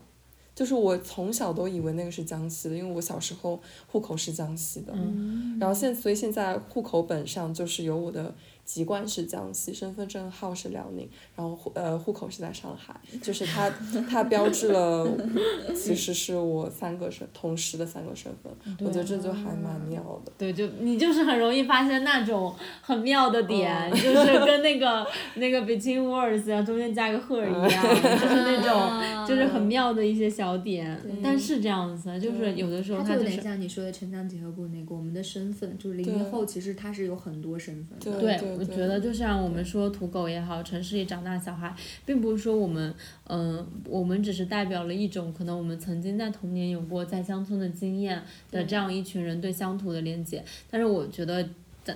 就是我从小都以为那个是江西的，因为我小时候户口是江西的，嗯。然后现所以现在户口本上就是有我的籍贯是江西，身份证号是辽宁，然后户呃户口是在上海，就是它它 标志了其实是我三个身同时的三个身份，我觉得这就还蛮妙的。对，就你就是很容易发现那种很妙的点，嗯就是跟那个那个 between words 啊，中间加个 her 一样，就是那种 就是很妙的一些小点。但是这样子，就是有的时候它就有点。像你说的城乡结合部那个，我们的身份就是零零后，其实他是有很多身份的。对，对我觉得就像我们说土狗也好，城市里长大的小孩，并不是说我们，嗯、我们只是代表了一种可能我们曾经在童年有过在乡村的经验的这样一群人对乡土的连接。但是我觉得。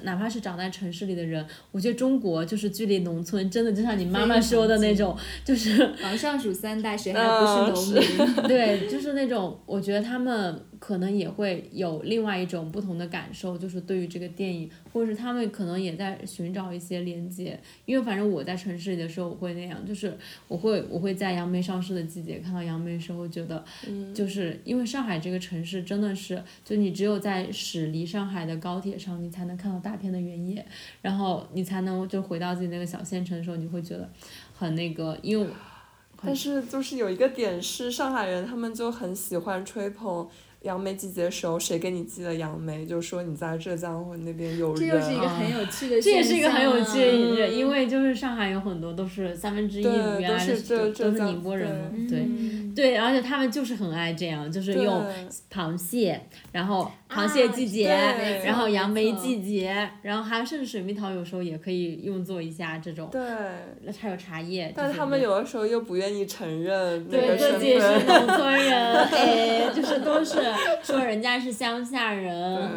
哪怕是长在城市里的人，我觉得中国就是距离农村真的就像你妈妈说的那种，就是往上数三代，谁还不是农民？对，就是那种，我觉得他们可能也会有另外一种不同的感受，就是对于这个电影，或者是他们可能也在寻找一些连接。因为反正我在城市里的时候，我会那样，就是我会我会在杨梅上市的季节看到杨梅的时候，觉得，就是因为上海这个城市真的是，就你只有在驶离上海的高铁上，你才能看到大片的原野，然后你才能就回到自己那个小县城的时候，你会觉得很那个，因为但是就是有一个点是，上海人他们就很喜欢吹捧杨梅季节的时候，谁给你寄了杨梅，就说你在浙江或者那边有这人。又是一个很有趣的，这也是一个很有趣的的一个，因为就是上海有很多都是三分之一对原来都是浙都是宁波人嘛，对对嗯。对，而且他们就是很爱这样，就是用螃蟹，然后螃蟹季节，对然后杨梅季节，然后还有甚至水蜜桃有时候也可以用作一下这种，对，还有茶叶，但他们有的时候又不愿意承认那对个身自己是份。农村人，哎，就是都是说人家是乡下人，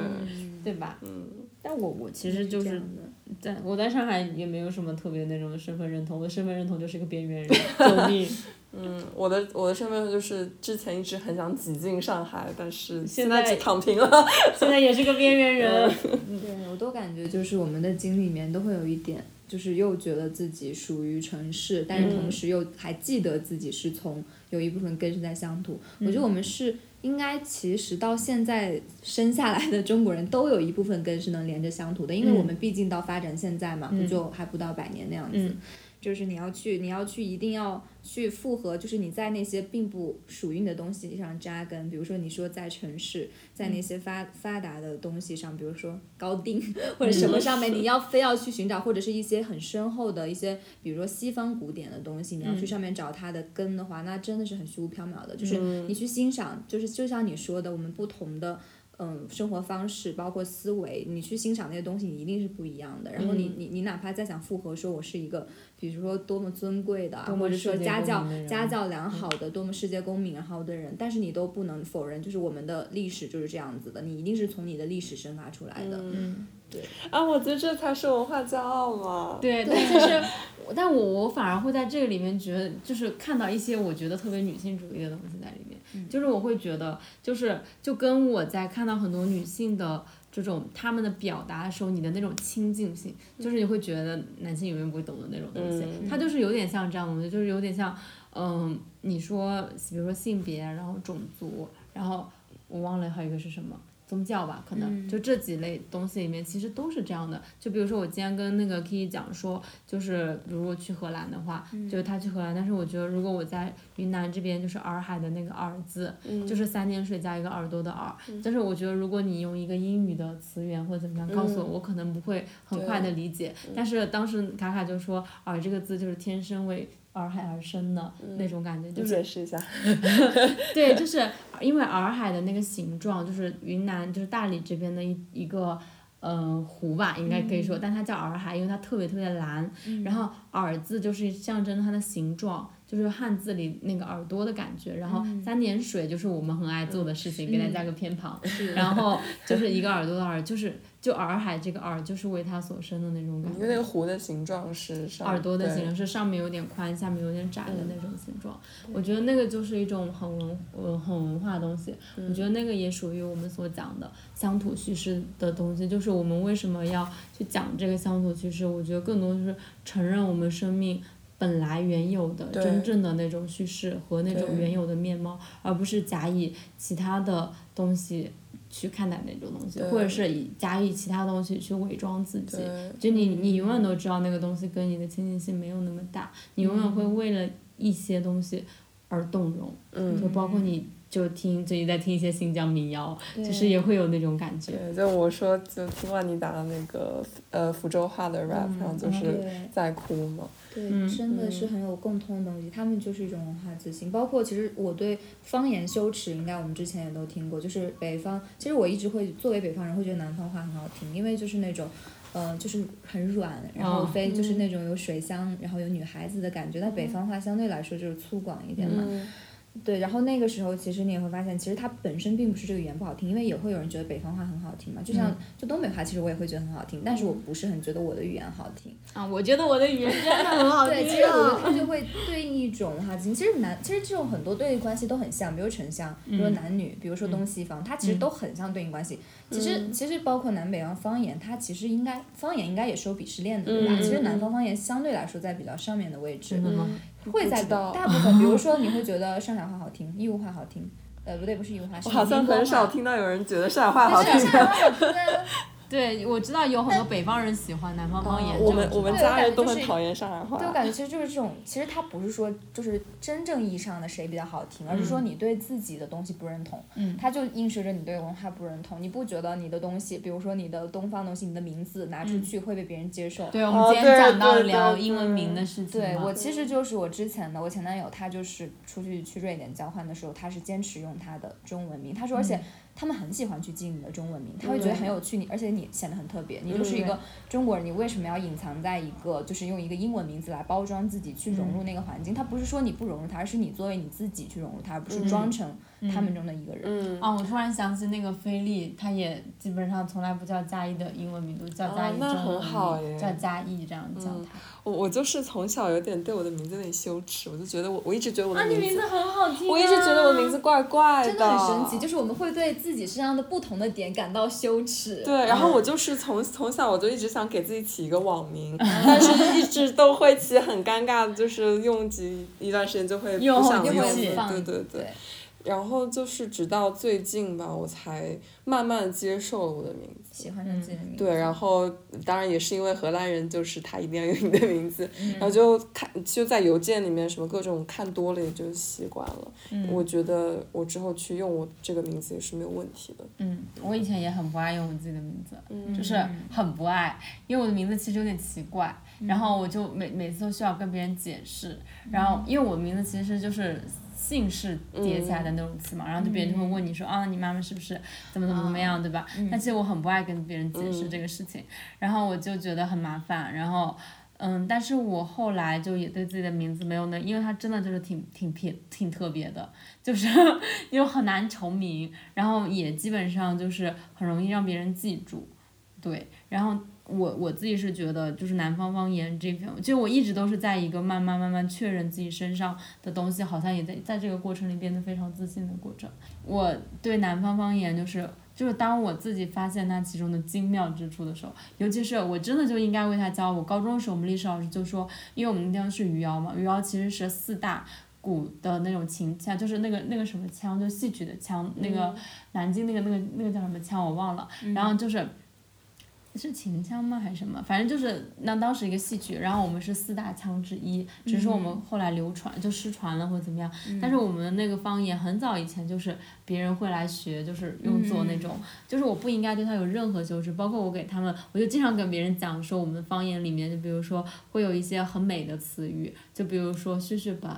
对吧？嗯，但我我其实就是这样的在我在上海也没有什么特别那种身份认同，我的身份认同就是一个边缘人，救命！嗯，我的我的身份就是之前一直很想挤进上海，但是现在现在躺平了。现在也是个边缘人。对我都感觉就是我们的经历里面都会有一点，就是又觉得自己属于城市，但是同时又还记得自己是从有一部分根是在乡土。我觉得我们是应该其实到现在生下来的中国人都有一部分根是能连着乡土的，因为我们毕竟到发展现在嘛，不就还不到百年那样子。嗯就是你要去，你要去，一定要去复合，就是你在那些并不属于你的东西上扎根。比如说，你说在城市，在那些发、发达的东西上，比如说高定或者什么上面，你要非要去寻找，或者是一些很深厚的一些，比如说西方古典的东西，你要去上面找它的根的话，那真的是很虚无缥缈的。就是你去欣赏，就是就像你说的，我们不同的。嗯，生活方式包括思维，你去欣赏那些东西，你一定是不一样的。然后你、你你哪怕再想复合，说我是一个，比如说多么尊贵的或者说家教家教良好的，多么世界公民然后的人，但是你都不能否认，就是我们的历史就是这样子的，你一定是从你的历史生发出来的。嗯，啊，我觉得这才是文化骄傲嘛。对，但其实，但我我反而会在这个里面觉得，就是看到一些我觉得特别女性主义的东西在里面。就是我会觉得，就是就跟我在看到很多女性的这种她们的表达的时候，你的那种亲近性，就是你会觉得男性永远不会懂的那种东西，它就是有点像这样的东西，就是有点像，嗯，你说比如说性别，然后种族，然后我忘了还有一个是什么。宗教吧，可能就这几类东西里面，其实都是这样的。就比如说我今天跟那个 Kiki 讲说，就是比如我去荷兰的话，就是他去荷兰，但是我觉得如果我在云南这边，就是洱海的那个洱字，就是三点水加一个耳朵的耳。但是我觉得如果你用一个英语的词源或者怎么样告诉我，我可能不会很快的理解。但是当时卡卡就说，洱这个字就是天生为洱海而生的那种感觉，就是解释一下。对，就是因为洱海的那个形状，就是云南就是大理这边的一一个。呃，湖吧，应该可以说，但它叫洱海，因为它特别特别蓝。然后洱字就是象征它的形状，就是汉字里那个耳朵的感觉。然后三点水就是我们很爱做的事情，给它加个偏旁。然后就是一个耳朵的耳，就是就洱海这个耳就是为它所生的那种感觉。因为那个湖的形状是耳朵的形状是上面有点宽，下面有点窄的那种形状。我觉得那个就是一种很文呃很文化的东西。我觉得那个也属于我们所讲的乡土叙事的东西。就是我们为什么要去讲这个乡土叙事？我觉得更多就是承认我们生命。本来原有的真正的那种叙事和那种原有的面貌，而不是假以其他的东西去看待那种东西，或者是以假以其他东西去伪装自己。就你，你永远都知道那个东西跟你的亲近性没有那么大，你永远会为了一些东西而动容，嗯就包括你就听最近在听一些新疆民谣，对其实也会有那种感觉。对，就我说，就听万妮达的那个呃福州话的 rap，、然后就是在哭嘛。对，嗯真的是很有共通的东西，他们就是一种文化自信。包括其实我对方言羞耻，应该我们之前也都听过，就是北方，其实我一直会作为北方人会觉得南方话很好听，因为就是那种。呃，就是很软，然后哦非就是那种有水乡，然后有女孩子的感觉。但北方话相对来说就是粗犷一点嘛。嗯对，然后那个时候其实你也会发现，其实它本身并不是这个语言不好听，因为也会有人觉得北方话很好听嘛。就像、就东北话，其实我也会觉得很好听，但是我不是很觉得我的语言好听。啊，我觉得我的语言真的很好听、啊。对，其实我觉得它就会对应一种文化自信。其实男，其实这种很多对应关系都很像，比如城乡，比如说男女，比如说东西方，它其实都很像对应关系。其实其实包括南北方方言，它其实应该方言应该也是有鄙视链的，对吧？嗯其实南方方言相对来说在比较上面的位置？会在大部分，比如说你会觉得 上海话好听，义乌话好听，呃，不对，不是义乌话，是我好像很少话。听到有人觉得上海话好听但是。上海话好听啊。对，我知道有很多北方人喜欢南方方言。我们我们家人都很讨厌上海话。对我感觉其实就是这种，其实他不是说就是真正意义上的谁比较好听，而是说你对自己的东西不认同，嗯它就映射着你对文化不认同。你不觉得你的东西，比如说你的东方东西，你的名字拿出去会被别人接受？对，我们哦今天讲到聊英文名的事情对我其实就是我之前的我前男友，他就是出去去瑞典交换的时候，他是坚持用他的中文名。他说，而且他们很喜欢去记你的中文名，他会觉得很有趣，你而且你显得很特别，你就是一个中国人，你为什么要隐藏在一个就是用一个英文名字来包装自己，去融入那个环境？他不是说你不融入他，而是你作为你自己去融入他，而不是装成他们中的一个人。嗯，哦，我突然想起那个菲利，他也基本上从来不叫嘉义的英文名，都叫嘉义哦那很中文好耶名，叫嘉义这样叫他。我我就是从小有点对我的名字有点羞耻，我就觉得我我一直觉得我的啊，你名字，名字很好听、啊。我一直觉得我名字怪怪真的很神奇，就是我们会对自己身上的不同的点感到羞耻。对，然后我就是从从小我就一直想给自己起一个网名，但是一直都会起很尴尬，就是用几一段时间就会不用想用对对对。然后就是直到最近吧，我才慢慢接受了我的名字。喜欢上自己的名字。对，然后当然也是因为荷兰人，就是他一定要用你的名字，嗯然后就看就在邮件里面什么各种看多了，也就习惯了。嗯我觉得我之后去用我这个名字也是没有问题的。嗯，我以前也很不爱用我自己的名字，嗯就是很不爱，因为我的名字其实有点奇怪，然后我就每每次都需要跟别人解释，然后因为我的名字其实就是。姓氏叠起来的那种词嘛，然后就别人就会问你说啊，你妈妈是不是怎么怎么怎么样，对吧？但其实我很不爱跟别人解释这个事情，然后我就觉得很麻烦，然后嗯，但是我后来就也对自己的名字没有那，因为它真的就是挺挺偏挺特别的，就是 又很难重名，然后也基本上就是很容易让别人记住，对，然后我我自己是觉得就是南方方言这边，就我一直都是在一个慢慢慢慢确认自己身上的东西，好像也在在这个过程里变得非常自信的过程。我对南方方言就是。就是当我自己发现它其中的精妙之处的时候，尤其是我真的就应该为它骄傲。我高中的时候，我们历史老师就说，因为我们那地方是余姚嘛，余姚其实是四大鼓的那种琴腔，就是那个那个什么腔，就戏曲的腔，那个南京那个那个那个叫什么腔我忘了。然后就是是秦腔吗还是什么？反正就是那当时一个戏曲，然后我们是四大腔之一，只是我们后来流传就失传了或者怎么样。但是我们那个方言很早以前就是别人会来学，就是用作那种，就是我不应该对它有任何修饰。包括我给他们，我就经常跟别人讲说我们的方言里面，就比如说会有一些很美的词语，就比如说血血白，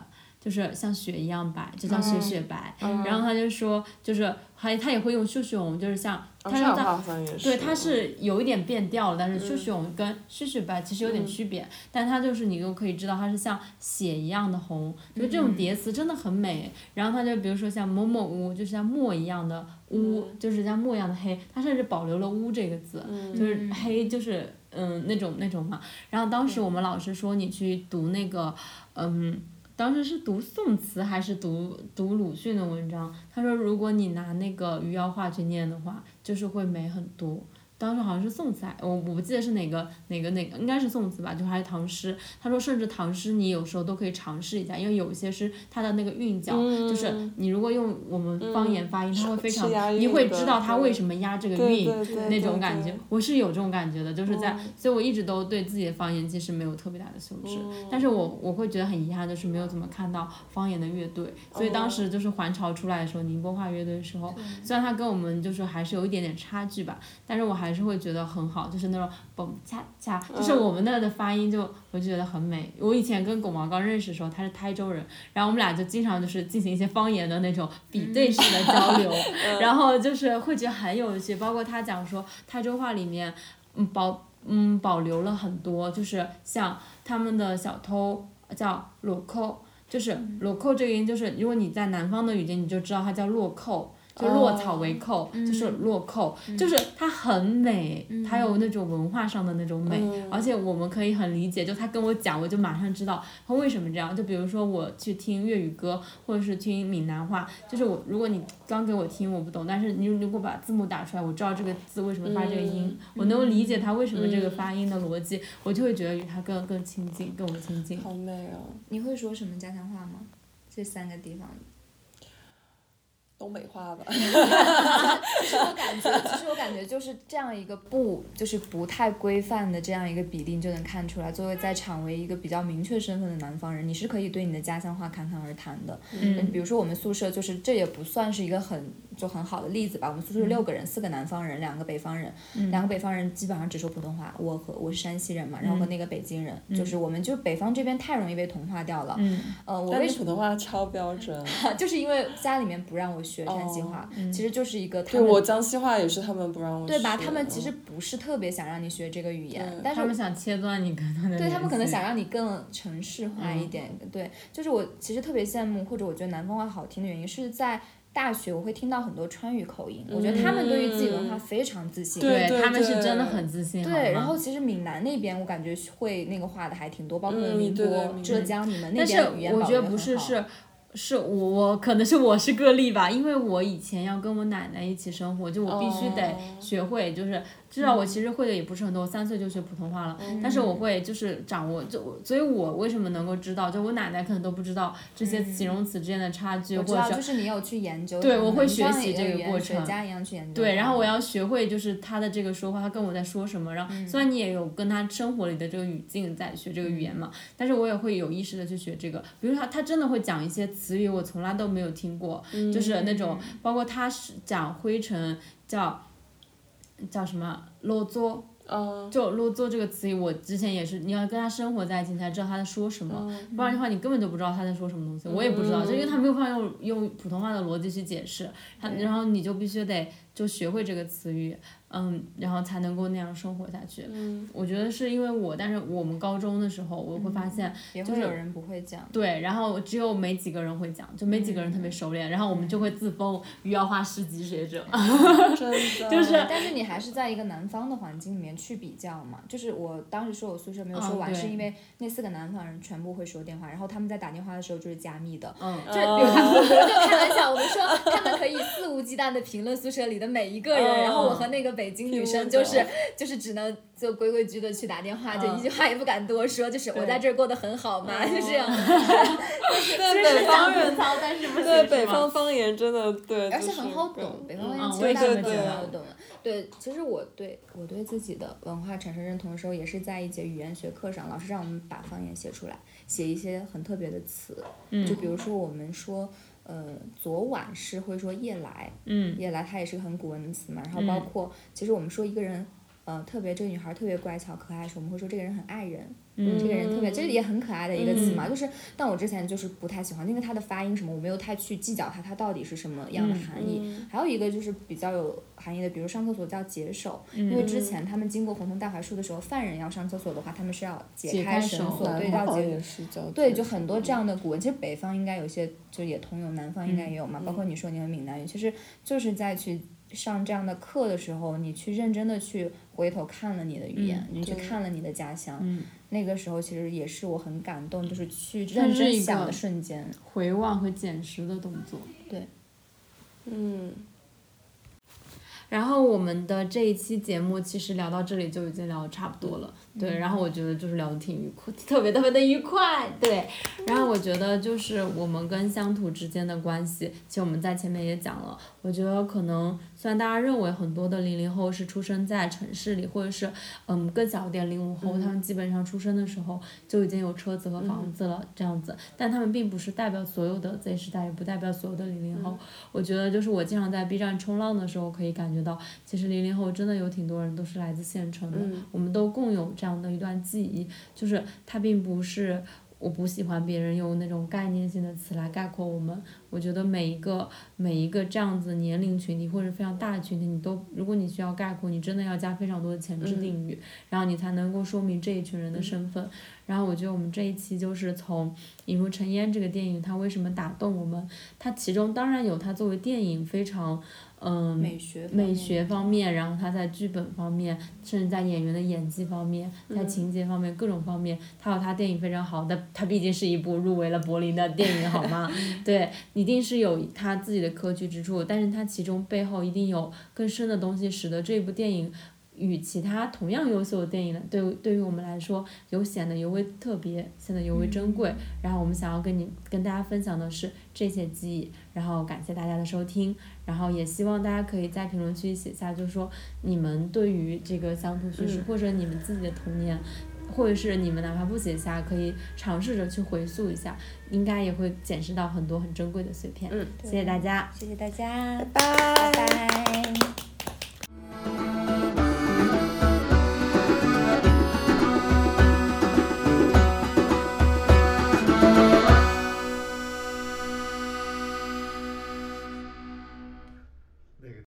就是像雪一样白，就叫雪雪白。然后他就说，就是还他也会用秀秀，就是像。它上海方言对，他是有一点变调了，但是秀秀跟雪雪白其实有点区别，但他就是你又可以知道它是像血一样的红，就这种叠词真的很美。然后他就比如说像某某屋，就是像墨一样的乌，就是像墨一样的黑，他甚至保留了乌这个字，就是黑就是嗯那种那种嘛。然后当时我们老师说你去读那个嗯。当时是读宋词还是读读鲁迅的文章？他说，如果你拿那个余姚话去念的话，就是会美很多。当时好像是宋词，我我不记得是哪个哪个哪个，应该是宋词吧，就还是唐诗。他说，甚至唐诗你有时候都可以尝试一下，因为有些诗它的那个韵脚，就是你如果用我们方言发音，它会非常，你会知道它为什么押这个韵，那种感觉。我是有这种感觉的，就是在，所以我一直都对自己的方言其实没有特别大的羞耻，但是我我会觉得很遗憾，就是没有怎么看到方言的乐队。所以当时就是还朝出来的时候，宁波话乐队的时候，虽然它跟我们就是还是有一点点差距吧，但是我还。还是会觉得很好，就是那种嘣恰恰，就是我们那的发音就我就觉得很美。我以前跟龚毛刚认识的时候，他是台州人，然后我们俩就经常就是进行一些方言的那种比对式的交流，然后就是会觉得很有趣。包括他讲说台州话里面，嗯保嗯保留了很多，就是像他们的小偷叫落扣，就是落扣这个音，就是如果你在南方的语境，你就知道它叫落扣。就落草为寇，就是落寇，就是它很美，它有那种文化上的那种美，而且我们可以很理解，就他跟我讲，我就马上知道他为什么这样。就比如说我去听粤语歌，或者是听闽南话，就是我如果你刚给我听我不懂，但是你如果把字幕打出来，我知道这个字为什么发这个音，我能够理解他为什么这个发音的逻辑，我就会觉得与他更更亲近，更亲近。好美哦！你会说什么家乡话吗？这三个地方。东北话吧，其实我感觉，其实我感觉就是这样一个不，就是不太规范的这样一个比例，就能看出来，作为在场为一个比较明确身份的南方人，你是可以对你的家乡话侃侃而谈的。嗯，比如说我们宿舍，就是这也不算是一个很。就很好的例子吧，我们宿舍六个人，四个南方人，两个北方人，两个北方人基本上只说普通话。我和我是山西人嘛，然后和那个北京人，就是我们就北方这边太容易被同化掉了。嗯，呃，我为什么普通话超标准？就是因为家里面不让我学山西话，其实就是一个。对我江西话也是他们不让我。对吧？他们其实不是特别想让你学这个语言，但是他们想切断你跟他的。对他们可能想让你更城市化一点。对，就是我其实特别羡慕，或者我觉得南方话好听的原因是在。大学我会听到很多川渝口音，我觉得他们对于自己文化非常自信，对他们是真的很自信。对，然后其实闽南那边我感觉会那个话的还挺多，包括宁波、浙江，你们那边语言我觉得很好。是我可能是我是个例吧，因为我以前要跟我奶奶一起生活，就我必须得学会，就是至少我其实会的也不是很多，我三岁就学普通话了，但是我会就是掌握，就所以，我为什么能够知道，就我奶奶可能都不知道这些形容词之间的差距，或者就是你有去研究，对，我会学习这个过程，家一样去研究，对，然后我要学会就是他的这个说话，他跟我在说什么，然后虽然你也有跟他生活里的这个语境在学这个语言嘛，但是我也会有意识的去学这个，比如他他真的会讲一些词语，我从来都。都没有听过，就是那种，包括他是讲灰尘叫叫什么？落座，就落座这个词语，我之前也是，你要跟他生活在一起才知道他在说什么，不然的话你根本就不知道他在说什么东西，我也不知道，就因为他没有办法用用普通话的逻辑去解释，他然后你就必须得就学会这个词语。嗯，然后才能够那样生活下去。嗯，我觉得是因为我，但是我们高中的时候，我会发现，就是有人不会讲。对，然后只有没几个人会讲，就没几个人特别熟练，然后我们就会自封余姚话十级学者。真的。就是，但是你还是在一个南方的环境里面去比较嘛。就是我当时说我宿舍没有说完，是因为那四个南方人全部会说电话，然后他们在打电话的时候就是加密的。嗯。就有他们就开玩笑，我们说他们可以肆无忌惮的评论宿舍里的。的每一个人，然后我和那个北京女生就是就是只能就规规矩矩的去打电话，就一句话也不敢多说，就是我在这儿过得很好嘛，就这样。对北方人，但是不对北方方言真的对，而且很好懂，北方方言其实大部分很好懂。对，其实我对我对自己的文化产生认同的时候，也是在一节语言学课上，老师让我们把方言写出来，写一些很特别的词，就比如说我们说，呃，昨晚是会说夜来，嗯，夜来它也是个很古文的词嘛，然后包括其实我们说一个人。呃，特别这个女孩特别乖巧可爱时，我们会说这个人很爱人，嗯，这个人特别，这也很可爱的一个词嘛。就是，但我之前就是不太喜欢，因为它的发音什么，我没有太去计较它，它到底是什么样的含义。还有一个就是比较有含义的，比如上厕所叫解手，因为之前他们经过红通大槐树的时候，犯人要上厕所的话，他们是要解开绳索，对，叫解。对，就很多这样的古文，其实北方应该有些就也通用，南方应该也有嘛。包括你说你们闽南语，其实就是在去。上这样的课的时候，你去认真的去回头看了你的语言，你去看了你的家乡，那个时候其实也是我很感动，就是去认真想的瞬间，回望和捡拾的动作。对，嗯。然后我们的这一期节目其实聊到这里就已经聊的差不多了，对。然后我觉得就是聊的挺愉快，特别特别的愉快，对。然后我觉得就是我们跟乡土之间的关系，其实我们在前面也讲了，我觉得可能。虽然大家认为很多的零零后是出生在城市里，或者是嗯更小一点零五后，他们基本上出生的时候就已经有车子和房子了这样子，但他们并不是代表所有的 Z 时代，也不代表所有的零零后。我觉得就是我经常在 B 站冲浪的时候，可以感觉到，其实零零后真的有挺多人都是来自县城的，我们都共有这样的一段记忆，就是它并不是。我不喜欢别人用那种概念性的词来概括我们。我觉得每一个每一个这样子年龄群体或者非常大的群体，你都如果你需要概括，你真的要加非常多的前置定语，然后你才能够说明这一群人的身份。然后我觉得我们这一期就是从《引入尘烟》这个电影，它为什么打动我们？它其中当然有它作为电影非常。嗯，美学美学方面，然后他在剧本方面，甚至在演员的演技方面，在情节方面各种方面，他有他电影非常好，但他毕竟是一部入围了柏林的电影，好吗？对，一定是有他自己的可取之处，但是他其中背后一定有更深的东西，使得这部电影。与其他同样优秀的电影呢，对对于我们来说，有显得尤为特别，显得尤为珍贵。然后我们想要跟你跟大家分享的是这些记忆。然后感谢大家的收听，然后也希望大家可以在评论区写下，就是说你们对于这个乡土叙事，或者你们自己的童年，或者是你们哪怕不写下，可以尝试着去回溯一下，应该也会捡拾到很多很珍贵的碎片。嗯，谢谢大家，谢谢大家，拜拜。